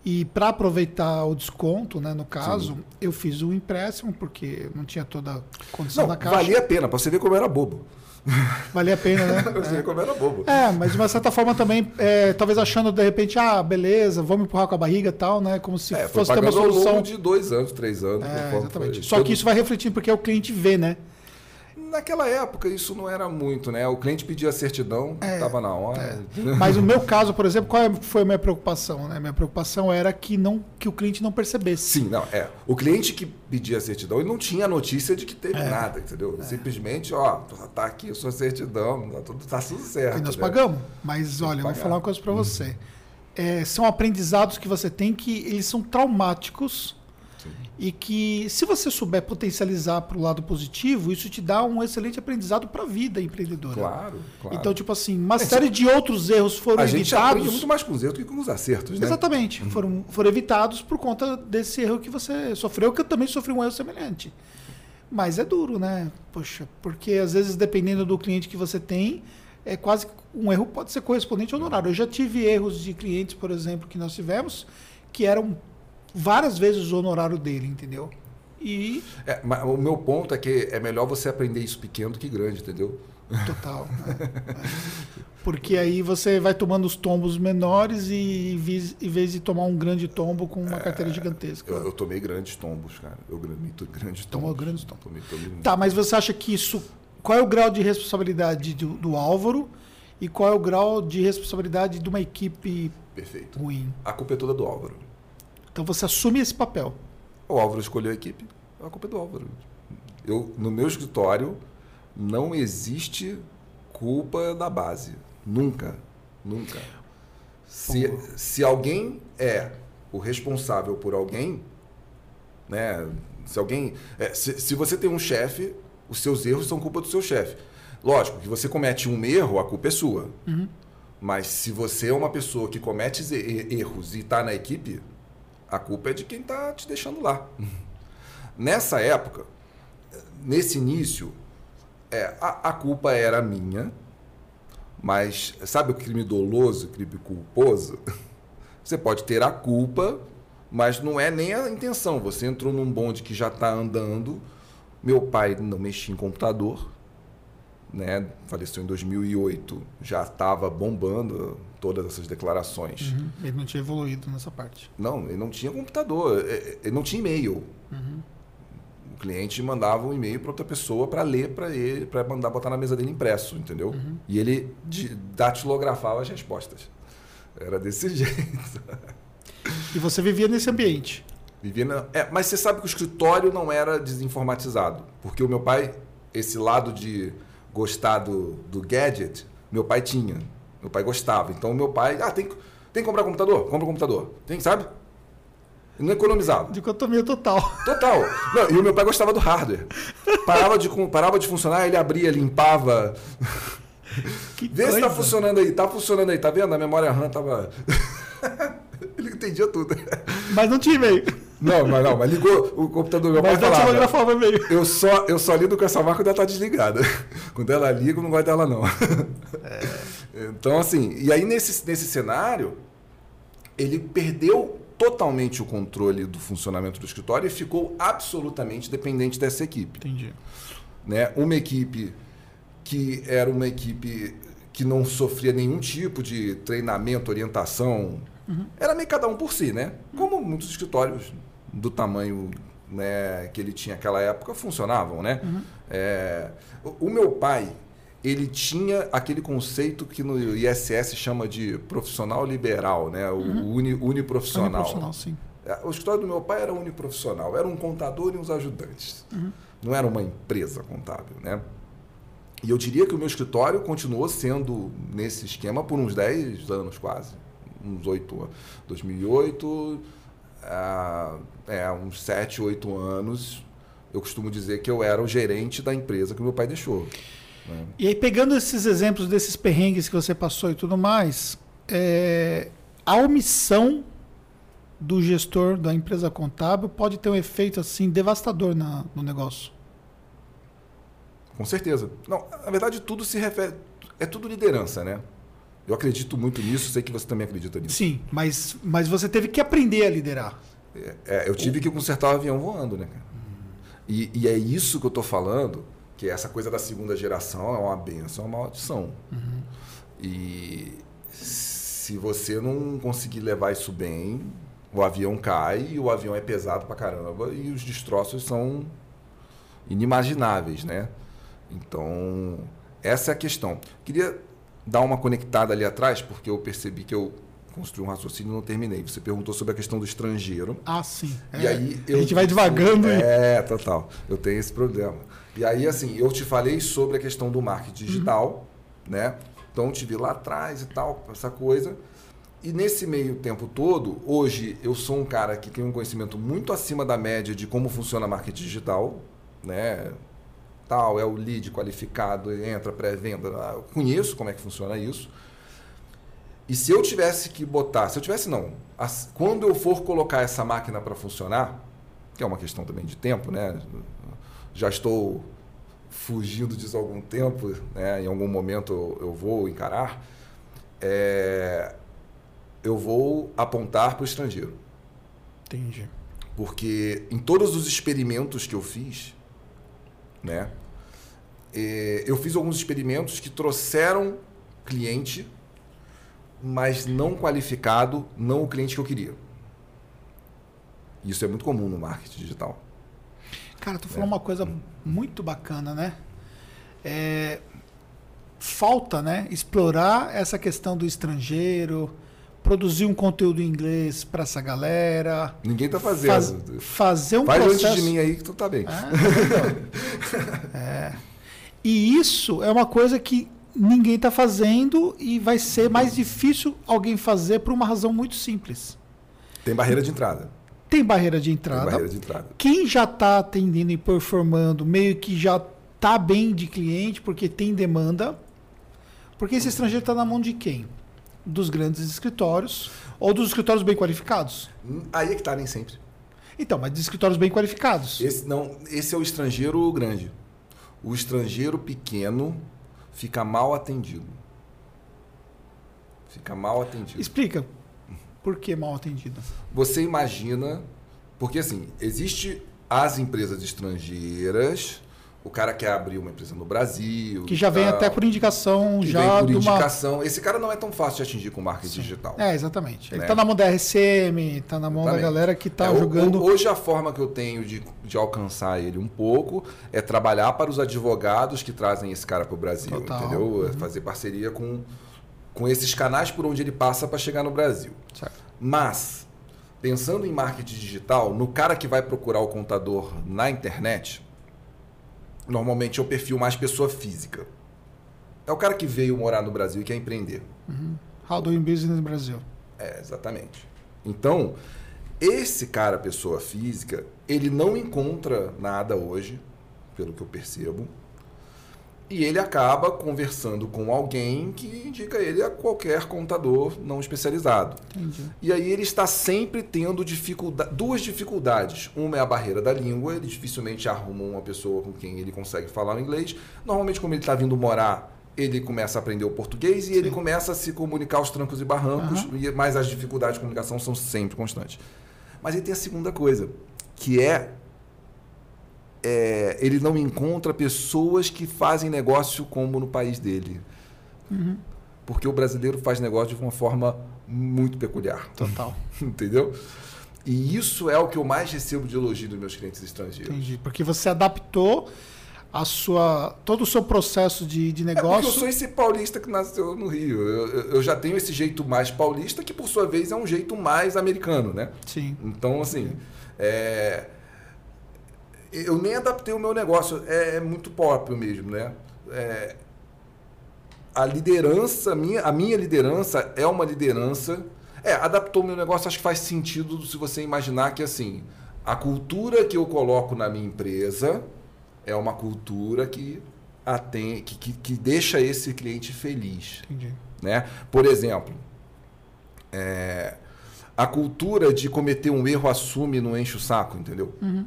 E para aproveitar o desconto, né, no caso, Sim. eu fiz o um empréstimo, porque não tinha toda a condição não, da caixa. Valia a pena, para você ver como era bobo. Valia a pena, né? você é. como era bobo. É, mas de uma certa forma também, é, talvez achando de repente, ah, beleza, vamos empurrar com a barriga e tal, né? Como se é, fosse ter uma solução. Ao longo de dois anos, três anos. É, exatamente. Só que isso vai refletindo porque o cliente vê, né? Naquela época isso não era muito, né? O cliente pedia certidão, estava é, na hora. É. Mas o meu caso, por exemplo, qual é, foi a minha preocupação? Né? Minha preocupação era que, não, que o cliente não percebesse. Sim, não, é. O cliente que pedia a certidão, ele não tinha notícia de que teve é. nada, entendeu? É. Simplesmente, ó, tá aqui a sua certidão, tá tudo, tá tudo certo. E nós né? pagamos. Mas olha, eu vou falar uma coisa para você. Uhum. É, são aprendizados que você tem que eles são traumáticos e que, se você souber potencializar para o lado positivo, isso te dá um excelente aprendizado para a vida empreendedora. Claro, claro. Então, tipo assim, uma é, série de outros erros foram a evitados. A gente muito mais com os erros do que com os acertos, né? Exatamente. Uhum. Foram, foram evitados por conta desse erro que você sofreu, que eu também sofri um erro semelhante. Mas é duro, né? Poxa, porque às vezes, dependendo do cliente que você tem, é quase um erro pode ser correspondente ao honorário. Eu já tive erros de clientes, por exemplo, que nós tivemos, que eram várias vezes o honorário dele, entendeu? E. É, mas o meu ponto é que é melhor você aprender isso pequeno do que grande, entendeu? Total. É, é. Porque aí você vai tomando os tombos menores e em vez de tomar um grande tombo com uma é, carteira gigantesca. Eu, eu, tomei grandes tombos, cara. Eu tomei grandes tombos. Tomou grandes tombos. Tomei, tomei... Tá, mas você acha que isso. Qual é o grau de responsabilidade do, do Álvaro e qual é o grau de responsabilidade de uma equipe Perfeito. ruim? A culpa é toda do Álvaro. Então você assume esse papel. O Álvaro escolheu a equipe, a culpa é do Álvaro. Eu, no meu escritório, não existe culpa da base. Nunca. Nunca. Se, se alguém é o responsável por alguém, né? Se alguém. É, se, se você tem um chefe, os seus erros são culpa do seu chefe. Lógico que você comete um erro, a culpa é sua. Uhum. Mas se você é uma pessoa que comete erros e está na equipe, a culpa é de quem está te deixando lá. Nessa época, nesse início, é, a, a, culpa era minha, mas sabe o crime doloso, o crime culposo? Você pode ter a culpa, mas não é nem a intenção. Você entrou num bonde que já está andando. Meu pai não mexia em computador, né? faleceu em 2008, já estava bombando todas essas declarações. Uhum. Ele não tinha evoluído nessa parte. Não, ele não tinha computador, é, é, ele não tinha e-mail. Uhum. O cliente mandava um e-mail para outra pessoa para ler para ele, para mandar botar na mesa dele impresso, entendeu? Uhum. E ele datilografava as respostas. Era desse jeito. E você vivia nesse ambiente? Vivia na... é, mas você sabe que o escritório não era desinformatizado, porque o meu pai, esse lado de gostar do, do gadget, meu pai tinha. Meu pai gostava. Então, meu pai, ah, tem, tem que comprar computador? Compra um computador. Tem, sabe? Ele não economizava. Dicotomia total. Total. Não, e o meu pai gostava do hardware. Parava de, parava de funcionar, ele abria, limpava. Que Vê coisa. se tá funcionando aí. Tá funcionando aí, tá vendo? A memória RAM tava. ele entendia tudo. Mas não tinha e-mail. Não, mas não, mas ligou o computador do meu Mas pai falava, e-mail. eu só, eu só lido com essa marca quando ela tá desligada. Quando ela liga, eu não gosto dela, não. Então, assim, e aí nesse, nesse cenário, ele perdeu totalmente o controle do funcionamento do escritório e ficou absolutamente dependente dessa equipe. Entendi. Né? Uma equipe que era uma equipe que não sofria nenhum tipo de treinamento, orientação. Era meio cada um por si, né? Como muitos escritórios do tamanho né, que ele tinha naquela época funcionavam, né? É, o, o meu pai, ele tinha aquele conceito que no ISS chama de profissional liberal, né? O uni, uniprofissional. Profissional, sim. É, O escritório do meu pai era uniprofissional, era um contador e uns ajudantes. Não era uma empresa contábil, né? E eu diria que o meu escritório continuou sendo nesse esquema por uns 10 anos quase. Uns 8 anos. 2008, ah, é, uns 7, 8 anos. Eu costumo dizer que eu era o gerente da empresa que meu pai deixou. né? E aí, pegando esses exemplos desses perrengues que você passou e tudo mais, é, a omissão do gestor da empresa contábil pode ter um efeito assim devastador na- no negócio. Com certeza. Não, na verdade, tudo se refere. É tudo liderança, né? Eu acredito muito nisso, sei que você também acredita nisso. Sim, mas, mas você teve que aprender a liderar. É, eu tive que consertar o avião voando, né, cara? E, e é isso que eu tô falando, que essa coisa da segunda geração é uma benção, é uma maldição. E se você não conseguir levar isso bem, o avião cai e o avião é pesado pra caramba e os destroços são inimagináveis, né? Então, essa é a questão. Queria dar uma conectada ali atrás, porque eu percebi que eu construí um raciocínio e não terminei. Você perguntou sobre a questão do estrangeiro. Ah, sim. E É, aí a eu gente vai devagando É, total. Eu tenho esse problema. E aí, assim, eu te falei sobre a questão do marketing digital, né? Então, te vi lá atrás e tal, essa coisa. E nesse meio tempo todo, hoje eu sou um cara que tem um conhecimento muito acima da média de como funciona marketing digital, né? Tal, é o lead qualificado, entra pré-venda. Ah, Eu conheço como é que funciona isso. E se eu tivesse que botar, se eu tivesse não, as- quando eu for colocar essa máquina para funcionar, que é uma questão também de tempo, né? Já estou fugindo disso há algum tempo, né? Em algum momento eu, eu vou encarar. É, eu vou apontar para o estrangeiro, Entendi. porque em todos os experimentos que eu fiz, né? é, eu fiz alguns experimentos que trouxeram cliente, mas não qualificado, não o cliente que eu queria. Isso é muito comum no marketing digital. Cara, tu falou uma coisa muito bacana, né? É, falta, né? Explorar essa questão do estrangeiro, produzir um conteúdo em inglês para essa galera. Ninguém está faz- fazendo. fazer um Faz processo. antes de mim aí que tu tá bem. Ah, então. É. E isso é uma coisa que ninguém está fazendo e vai ser mais difícil alguém fazer por uma razão muito simples. Tem barreira de entrada. Tem barreira de entrada. barreira de entrada. Quem já está atendendo e performando, meio que já está bem de cliente, porque tem demanda. Porque esse estrangeiro está na mão de quem? Dos grandes escritórios ou dos escritórios bem qualificados. Hum, Aí é que tá, nem sempre. Então, mas de escritórios bem qualificados. Esse, não, esse é o estrangeiro grande. O estrangeiro pequeno fica mal atendido. Fica mal atendido. Explica por que mal atendido. Você imagina, porque assim, existe as empresas estrangeiras, o cara quer abrir uma empresa no Brasil. Que já vem tal, até por indicação, que já vem por de uma. indicação. Esse cara não é tão fácil de atingir com marketing digital. É, exatamente. Ele Né? está na mão da RCM, está na mão da Exatamente. galera que está É, jogando. Hoje a forma que eu tenho de, de alcançar ele um pouco é trabalhar para os advogados que trazem esse cara para o Brasil, Total. entendeu? É Fazer parceria com, com esses canais por onde ele passa para chegar no Brasil. Certo. Mas, pensando em marketing digital, no cara que vai procurar o contador na internet, normalmente é o perfil mais pessoa física. É o cara que veio morar no Brasil e quer empreender. How doing business no Brasil. É, exatamente. Então, esse cara, pessoa física, ele não encontra nada hoje, pelo que eu percebo. E ele acaba conversando com alguém que indica ele a qualquer contador não especializado. Entendi. E aí ele está sempre tendo dificulda duas dificuldades. Uma é a barreira da língua, ele dificilmente arruma uma pessoa com quem ele consegue falar o inglês. Normalmente, como ele está vindo morar, ele começa a aprender o português e Sim. ele começa a se comunicar aos trancos e barrancos, e- mas as dificuldades de comunicação são sempre constantes. Mas aí tem a segunda coisa, que é, é, ele não encontra pessoas que fazem negócio como no país dele. Uhum. Porque o brasileiro faz negócio de uma forma muito peculiar. Total. Entendeu? E isso é o que eu mais recebo de elogio dos meus clientes estrangeiros. Entendi. Porque você adaptou a sua, todo o seu processo de, de É porque eu negócio. sou esse paulista que nasceu no Rio. Eu, eu- eu já tenho esse jeito mais paulista, que por sua vez é um jeito mais americano, né? Sim. Então, assim, é, eu nem adaptei o meu negócio, é, é muito próprio mesmo, né? É, a liderança, a minha, a minha liderança é uma liderança. É, adaptou o meu negócio, acho que faz sentido se você imaginar que, assim, a cultura que eu coloco na minha empresa é uma cultura que, atém, que, que, que deixa esse cliente feliz Entendi. né? Por exemplo, é, a cultura de cometer um erro assume e não enche o saco, entendeu? Uhum.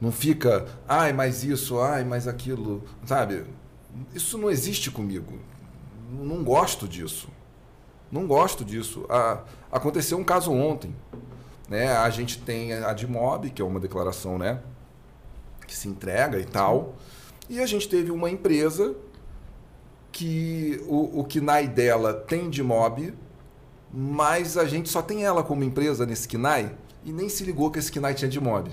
Não fica, ai, mais isso, ai, mais aquilo, sabe? Isso não existe comigo. Não gosto disso. Não gosto disso. Ah, aconteceu um caso ontem. Né? A gente tem a Admob, que é uma declaração né? que se entrega e tal. E a gente teve uma empresa que o, o KNAI dela tem de mob, mas a gente só tem ela como empresa nesse KNAI e nem se ligou que esse KNAI tinha de mob.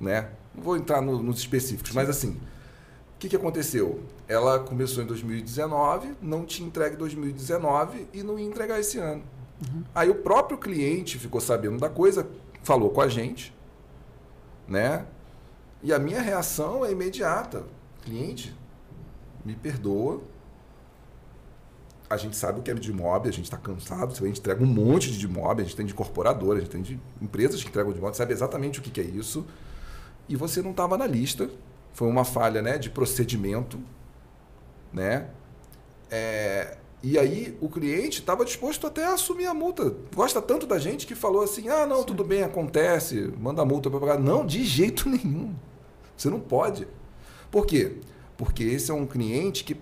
Né? Não vou entrar no- nos específicos, mas assim, o que, que aconteceu? Ela começou em 2019, não tinha entregue em 2019 e não ia entregar esse ano. Aí o próprio cliente ficou sabendo da coisa, falou com a gente, né? E a minha reação é imediata. Cliente, me perdoa. A gente sabe o que é de mob, a gente está cansado, a gente entrega um monte de mob, a gente tem de incorporadora, a gente tem de empresas que entregam de mob, sabe exatamente o que, que é isso. E você não estava na lista. Foi uma falha né, de procedimento. Né? É, e aí o cliente estava disposto até a assumir a multa. Gosta tanto da gente que falou assim: ah, não, tudo bem, acontece, manda a multa para pagar. Não, de jeito nenhum. Você não pode. Por quê? Porque esse é um cliente que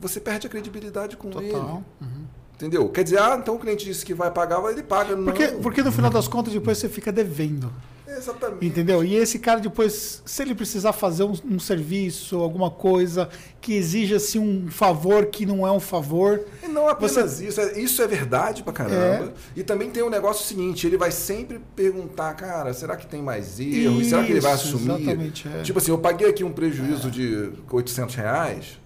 você perde a credibilidade com ele. Total. Uhum. Entendeu? Quer dizer, ah, então o cliente disse que vai pagar, ele paga. Não. Porque, porque no final das contas, depois você fica devendo. Exatamente. Entendeu? E esse cara depois, se ele precisar fazer um, um serviço, alguma coisa que exija-se um favor que não é um favor, E não apenas isso, é- isso é verdade pra caramba. E também tem o negócio seguinte, ele vai sempre perguntar, cara, será que tem mais erro? E será que ele vai Isso, assumir? exatamente, é. Tipo assim, eu paguei aqui um prejuízo de 800 reais,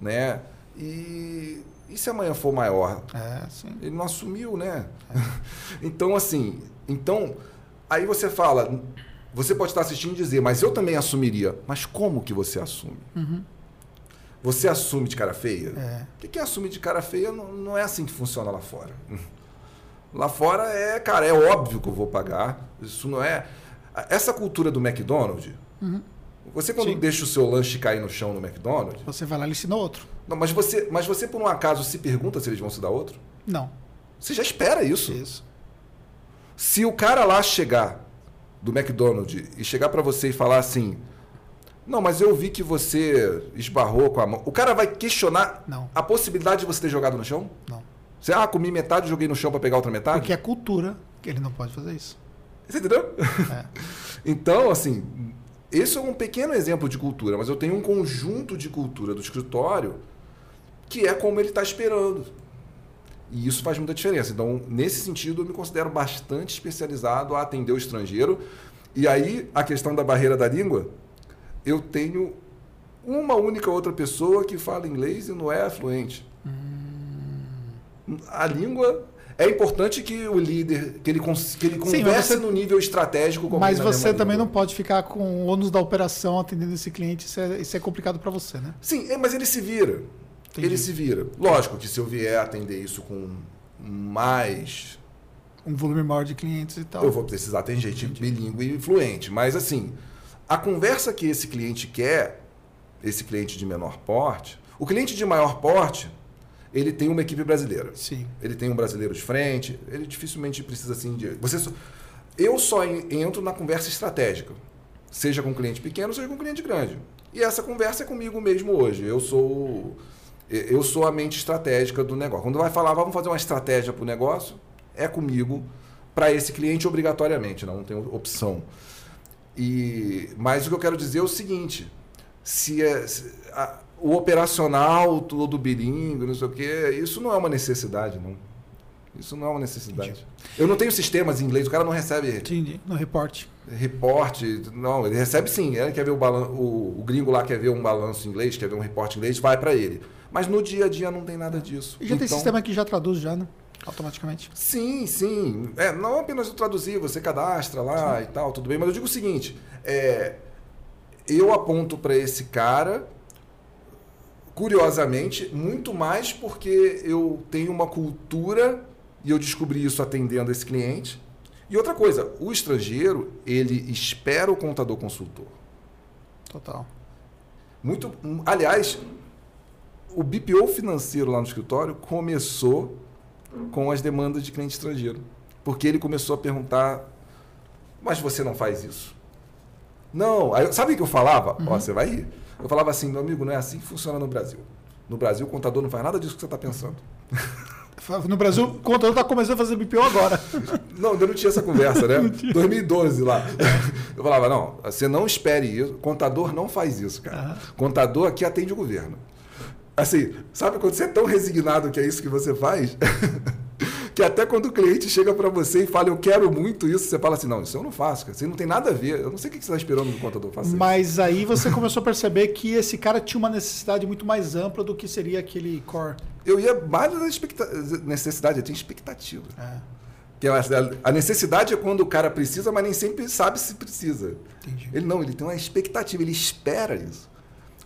né? E, e se amanhã for maior? é, sim. Ele não assumiu, né? então, assim, então, aí você fala, você pode estar assistindo e dizer, mas eu também assumiria. Mas como que você assume? Você assume de cara feia? É. O que que é assumir de cara feia não, não é assim que funciona lá fora. Lá fora é, cara, é óbvio que eu vou pagar. Isso não é. Essa cultura do McDonald's. Você quando Sim. deixa o seu lanche cair no chão no McDonald's. Você vai lá e ensina outro. Não, mas você, mas você por um acaso se pergunta se eles vão se dar outro? Não. Você já espera isso. Isso. Se o cara lá chegar do McDonald's e chegar pra você e falar assim: Não, mas eu vi que você esbarrou com a mão. O cara vai questionar Não. a possibilidade de você ter jogado no chão? Não. Você, ah, comi metade e joguei no chão pra pegar outra metade? Porque é cultura que ele não pode fazer isso. Você entendeu? É. Então, assim, esse é um pequeno exemplo de cultura, mas eu tenho um conjunto de cultura do escritório que é como ele está esperando. E isso faz muita diferença. Então, nesse sentido, eu me considero bastante especializado a atender o estrangeiro. E aí, a questão da barreira da língua, eu tenho uma única outra pessoa que fala inglês e não é fluente. A língua. É importante que o líder, que ele, que ele Sim, converse você- no nível estratégico. como Mas você também língua. não pode ficar com o ônus da operação atendendo esse cliente. Isso é, isso é complicado para você, né? Sim, é, mas ele se vira. Entendi. Ele se vira. Lógico que se eu vier atender isso com mais. Um volume maior de clientes e tal. Eu vou precisar ter gente bilíngue e fluente. Mas assim, a conversa que esse cliente quer, esse cliente de menor porte, O cliente de maior porte, ele tem uma equipe brasileira. Sim. Ele tem um brasileiro de frente, ele dificilmente precisa assim de. Você só- eu só en- entro na conversa estratégica, seja com cliente pequeno, seja com cliente grande. E essa conversa é comigo mesmo hoje. Eu sou eu sou a mente estratégica do negócio. Quando vai falar, vamos fazer uma estratégia para o negócio, é comigo para esse cliente obrigatoriamente, não tem opção. E mas o que eu quero dizer é o seguinte: se, é, se- a- o operacional todo bilíngue, não sei o quê, isso não é uma necessidade, não. Isso não é uma necessidade. Eu não tenho sistemas em inglês, o cara não recebe Entendi. No reporte. reporte, não, ele recebe sim, ele quer ver o balanço, o, o gringo lá quer ver um balanço em inglês, quer ver um reporte em inglês, vai para ele. Mas no dia a dia não tem nada disso. E já tem Então- sistema que já traduz já, né? Automaticamente. Sim, sim. É, não apenas eu traduzir, você cadastra lá e tal, tudo bem. Mas eu digo o seguinte: é, eu aponto para esse cara, curiosamente, muito mais porque eu tenho uma cultura e eu descobri isso atendendo esse cliente. E outra coisa, o estrangeiro, ele espera o contador consultor. Total. Muito, aliás, o BPO financeiro lá no escritório começou com as demandas de cliente estrangeiro. Porque ele começou a perguntar: Mas você não faz isso? Não. Aí, sabe o que eu falava? Ó, você vai rir. Eu falava assim: Meu amigo, não é assim que funciona no Brasil. No Brasil, o contador não faz nada disso que você está pensando. No Brasil, o contador está começando a fazer BPO agora. Não, ainda não tinha essa conversa, né? 2012 lá. Eu falava, não, você não espere isso. Contador não faz isso, cara. Aham. Contador aqui atende o governo. Assim, sabe quando você é tão resignado que é isso que você faz? que até quando o cliente chega para você e fala, eu quero muito isso, você fala assim, não, isso eu não faço, cara. Isso não tem nada a ver. Eu não sei o que você está esperando que o contador isso. Mas aí você começou a perceber que esse cara tinha uma necessidade muito mais ampla do que seria aquele core. Eu ia mais na necessidade, eu tinha expectativa. É, Que a necessidade é quando o cara precisa, mas nem sempre sabe se precisa. entendi. Ele não, ele tem uma expectativa, ele espera isso.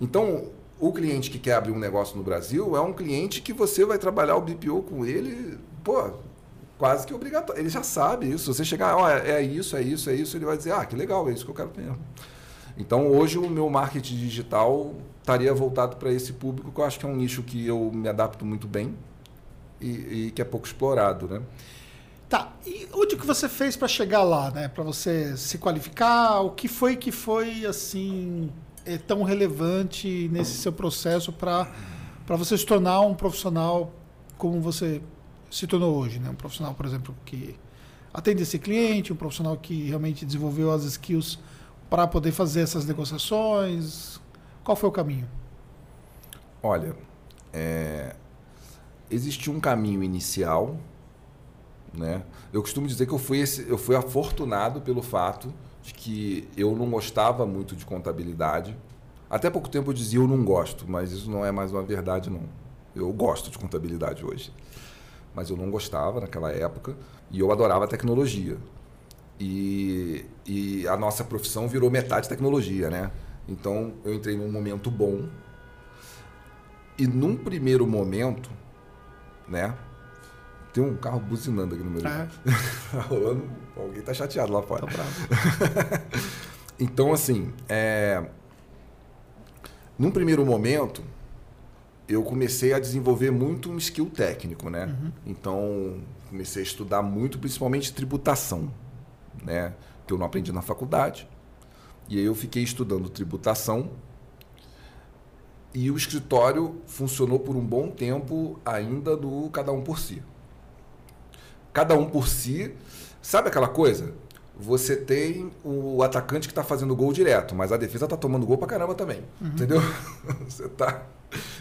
Então, o cliente que quer abrir um negócio no Brasil é um cliente que você vai trabalhar o BPO com ele, pô, quase que obrigatório. Ele já sabe isso. Você chegar, ó, é isso, é isso, é isso, ele vai dizer, ah, que legal, é isso que eu quero mesmo. Então, hoje o meu marketing digital estaria voltado para esse público, que eu acho que é um nicho que eu me adapto muito bem e, e que é pouco explorado, né? Tá, e onde que você fez para chegar lá, né? Para você se qualificar? O que foi que foi assim é, tão relevante nesse seu processo para você se tornar um profissional como você se tornou hoje, né? Um profissional, por exemplo, que atende esse cliente, um profissional que realmente desenvolveu as skills para poder fazer essas negociações. Qual foi o caminho? Olha, é, existe um caminho inicial, né? Eu costumo dizer que eu fui, esse- eu fui afortunado pelo fato de que eu não gostava muito de contabilidade. Até pouco tempo eu dizia eu não gosto, mas isso não é mais uma verdade não. Eu gosto de contabilidade hoje, mas eu não gostava naquela época e eu adorava tecnologia. E, e a nossa profissão virou metade tecnologia, né? Então eu entrei num momento bom e num primeiro momento, né? Tem um carro buzinando aqui no meu. É, Tá rolando. Alguém tá chateado lá fora. tá. Então, assim, é... num primeiro momento, eu comecei a desenvolver muito um skill técnico, né? Então, comecei a estudar muito, principalmente tributação, né? Que eu não aprendi na faculdade. E aí eu fiquei estudando tributação. E o escritório funcionou por um bom tempo ainda no cada um por si. Cada um por si, sabe aquela coisa? Você tem o atacante que está fazendo gol direto, mas a defesa está tomando gol pra caramba também. Entendeu? Você tá.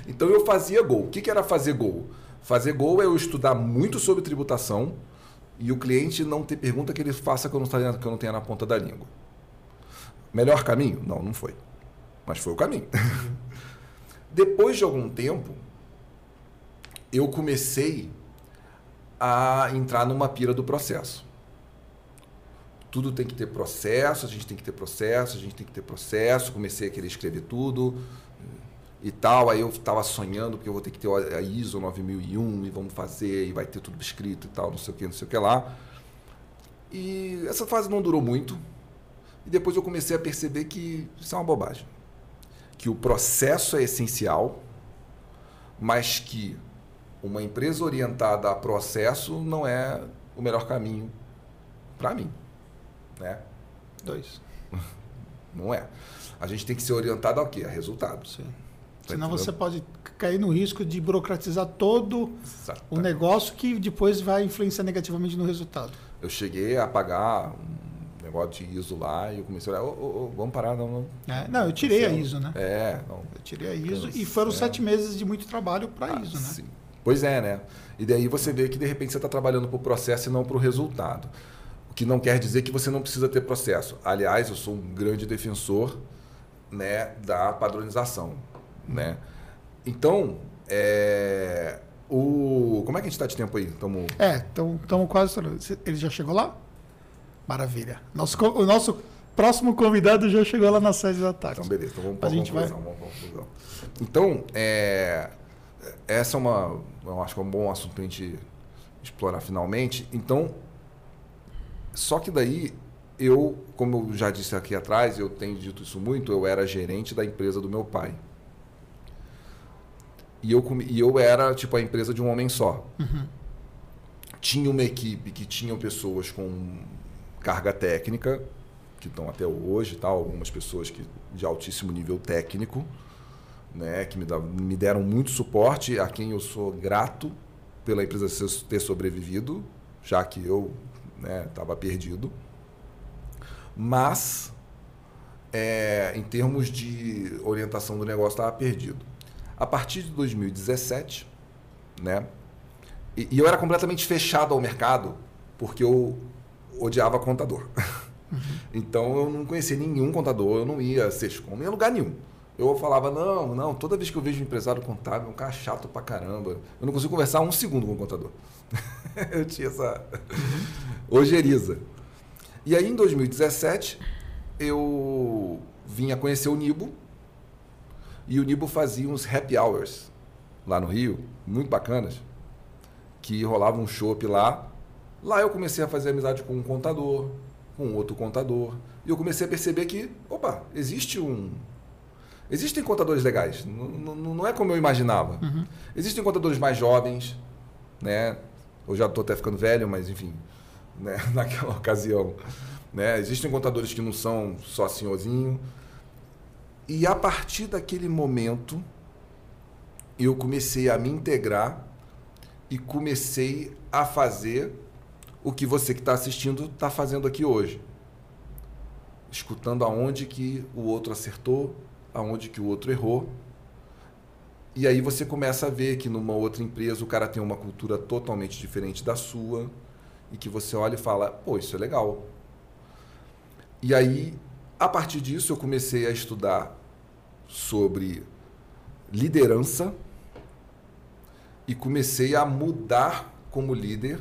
Então eu fazia gol. O que, que era fazer gol? Fazer gol é eu estudar muito sobre tributação e o cliente não ter pergunta que ele faça que eu não, estaria- que eu não tenha na ponta da língua. Melhor caminho? Não, não foi. Mas foi o caminho. Depois de algum tempo, eu comecei a entrar numa pira do processo. Tudo tem que ter processo, a gente tem que ter processo, a gente tem que ter processo. Comecei a querer escrever tudo e tal. Aí eu estava sonhando porque eu vou ter que ter a ISO 9001 e vamos fazer e vai ter tudo escrito e tal, não sei o que, não sei o que lá. E essa fase não durou muito. E depois eu comecei a perceber que isso é uma bobagem. Que o processo é essencial, mas que uma empresa orientada a processo não é o melhor caminho para mim, né? Dois. Não é. A gente tem que ser orientado ao quê? A resultado. Sim. Tá Senão entendendo? você pode cair no risco de burocratizar todo Exato. o negócio que depois vai influenciar negativamente no resultado. Eu cheguei a pagar um negócio de ISO lá e eu comecei a olhar, ô, ô, vamos parar, não, não. É, não, eu tirei a. ISO, né? É, não. Eu tirei a ISO e foram sete meses de muito trabalho para Ah, ISO, né? sim. Pois é, né? E daí você vê que de repente você está trabalhando para o processo e não para o resultado. O que não quer dizer que você não precisa ter processo. Aliás, eu sou um grande defensor né, da padronização. Né? Então, é, o, como é que a gente está de tempo aí? Tamo, É, estamos quase. Ele já chegou lá? Maravilha. Nosso, o nosso próximo convidado já chegou lá na sede da tarde. Então, beleza. Então vamos para a gente vai-. Vamos conclusão. Então, é, essa é uma, eu acho que é um bom assunto para a gente explorar finalmente. Então, só que daí eu, como eu já disse aqui atrás, eu tenho dito isso muito, eu era gerente da empresa do meu pai. E eu, e eu era tipo a empresa de um homem só. Tinha uma equipe que tinham pessoas com carga técnica, que estão até hoje, tal, algumas pessoas que, de altíssimo nível técnico, né, que me, me deram muito suporte, a quem eu sou grato pela empresa ter sobrevivido, já que eu estava perdido. Mas, é, em termos de orientação do negócio, estava perdido. A partir de 2017, né, e, e eu era completamente fechado ao mercado, porque eu odiava contador. Então eu não conhecia nenhum contador, eu não ia a Sescom, a lugar nenhum. Eu falava, não, não, toda vez que eu vejo um empresário contábil, é um cara chato pra caramba. Eu não consigo conversar um segundo com o contador. eu tinha essa ojeriza. E aí em 2017, eu vim a conhecer o Nibo, e o Nibo fazia uns happy hours lá no Rio, muito bacanas, que rolava um chopp lá. Lá eu comecei a fazer amizade com um contador, com outro contador, e eu comecei a perceber que, opa, existe um existem contadores legais, não, não, não é como eu imaginava. Existem contadores mais jovens, né? Eu já estou até ficando velho, mas enfim, né? naquela ocasião, né? Existem contadores que não são só senhorzinho. E a partir daquele momento, eu comecei a me integrar e comecei a fazer o que você que está assistindo está fazendo aqui hoje. Escutando aonde que o outro acertou, aonde que o outro errou. E aí você começa a ver que numa outra empresa o cara tem uma cultura totalmente diferente da sua e que você olha e fala, pô, isso é legal. E aí, a partir disso, eu comecei a estudar sobre liderança e comecei a mudar como líder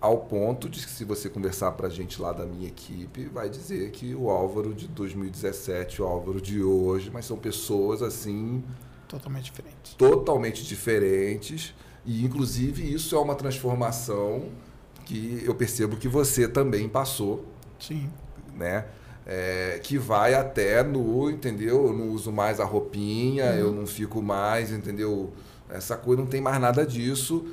ao ponto de que se você conversar para a gente lá da minha equipe, vai dizer que o Álvaro de 2017, o Álvaro de hoje, mas são pessoas assim Totalmente diferente. totalmente diferentes e inclusive isso é uma transformação que eu percebo que você também passou, Sim. né? É, que vai até no, entendeu? Eu não uso mais a roupinha, eu não fico mais, entendeu? Essa coisa não tem mais nada disso.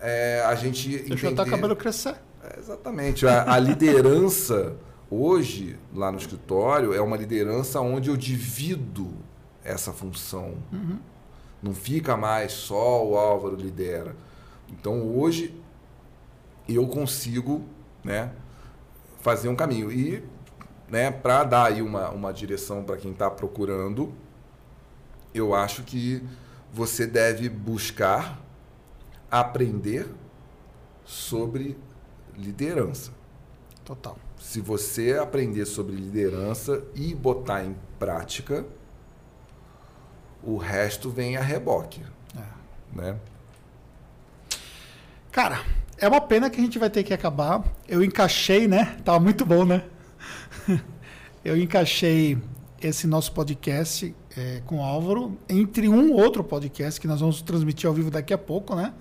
É, a gente Deixa até o entender- cabelo crescer. é, exatamente. A, a liderança hoje, lá no escritório, é uma liderança onde eu divido essa função. Não fica mais só o Álvaro lidera. Então hoje eu consigo né, fazer um caminho. E né, para dar aí uma, uma direção para quem está procurando, eu acho que você deve buscar aprender sobre liderança. Total. Se você aprender sobre liderança e botar em prática, o resto vem a reboque, É. né? Cara, é uma pena que a gente vai ter que acabar. Eu encaixei, né? Tava muito bom, né? Eu encaixei esse nosso podcast é, com o Álvaro entre um outro podcast que nós vamos transmitir ao vivo daqui a pouco, né?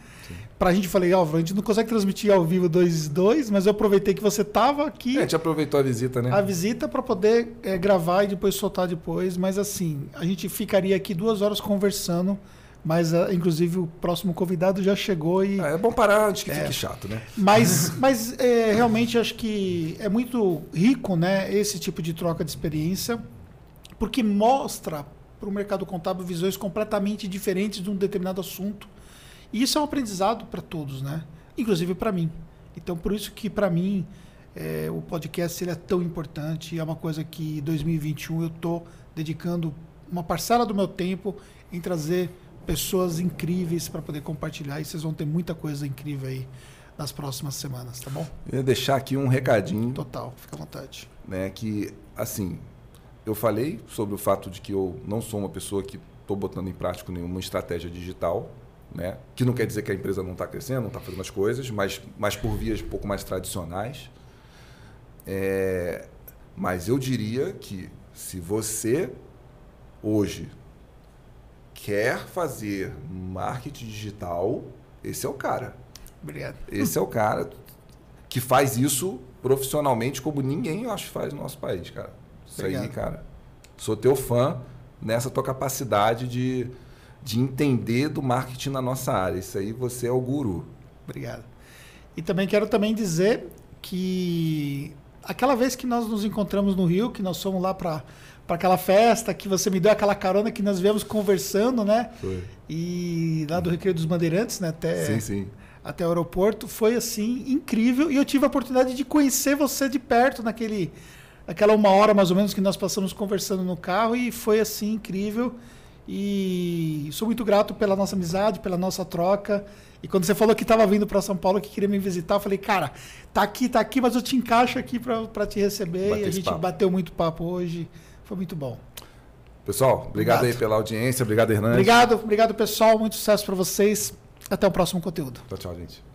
Pra gente falei, Álvaro, a gente não consegue transmitir ao vivo dois dois, mas eu aproveitei que você tava aqui É, a gente aproveitou a visita, né? a visita para poder é, gravar e depois soltar depois. Mas assim, a gente ficaria aqui duas horas conversando Mas, uh, inclusive, o próximo convidado já chegou e. É, é bom parar antes que é. fique chato, né? Mas, mas é, realmente acho que é muito rico né, esse tipo de troca de experiência, porque mostra para o mercado contábil visões completamente diferentes de um determinado assunto. E isso é um aprendizado para todos, né? Inclusive para mim. Então, por isso que para mim é, o podcast ele é tão importante. É uma coisa que em 2021 eu estou dedicando uma parcela do meu tempo em trazer pessoas incríveis para poder compartilhar e vocês vão ter muita coisa incrível aí nas próximas semanas, tá bom? Eu ia deixar aqui um recadinho. Total, fica à vontade. Né, que, assim, eu falei sobre o fato de que eu não sou uma pessoa que estou botando em prática nenhuma estratégia digital, né? que não quer dizer que a empresa não está crescendo, não está fazendo as coisas, mas, mas por vias um pouco mais tradicionais. É, mas eu diria que se você hoje quer fazer marketing digital, esse é o cara. Obrigado. Esse é o cara que faz isso profissionalmente como ninguém, eu acho, faz no nosso país, cara. Isso Obrigado. aí, cara. Sou teu fã nessa tua capacidade de, de entender do marketing na nossa área. Isso aí você é o guru. Obrigado. E também quero também dizer que aquela vez que nós nos encontramos no Rio, que nós fomos lá para para aquela festa, que você me deu aquela carona que nós viemos conversando, né? Foi. E lá do Recreio dos Bandeirantes, né? Até, sim, sim. até o aeroporto. Foi, assim, incrível. E eu tive a oportunidade de conhecer você de perto naquele... Aquela uma hora, mais ou menos, que nós passamos conversando no carro. E foi, assim, incrível. E sou muito grato pela nossa amizade, pela nossa troca. E quando você falou que estava vindo para São Paulo, que queria me visitar, eu falei, cara, tá aqui, tá aqui, mas eu te encaixo aqui para te receber. Bater e a gente papo. bateu muito papo hoje. Foi muito bom. Pessoal, obrigado, obrigado. aí pela audiência. Obrigado, Hernandes. Obrigado, obrigado, pessoal. Muito sucesso para vocês. Até o próximo conteúdo. Tchau, tchau, gente.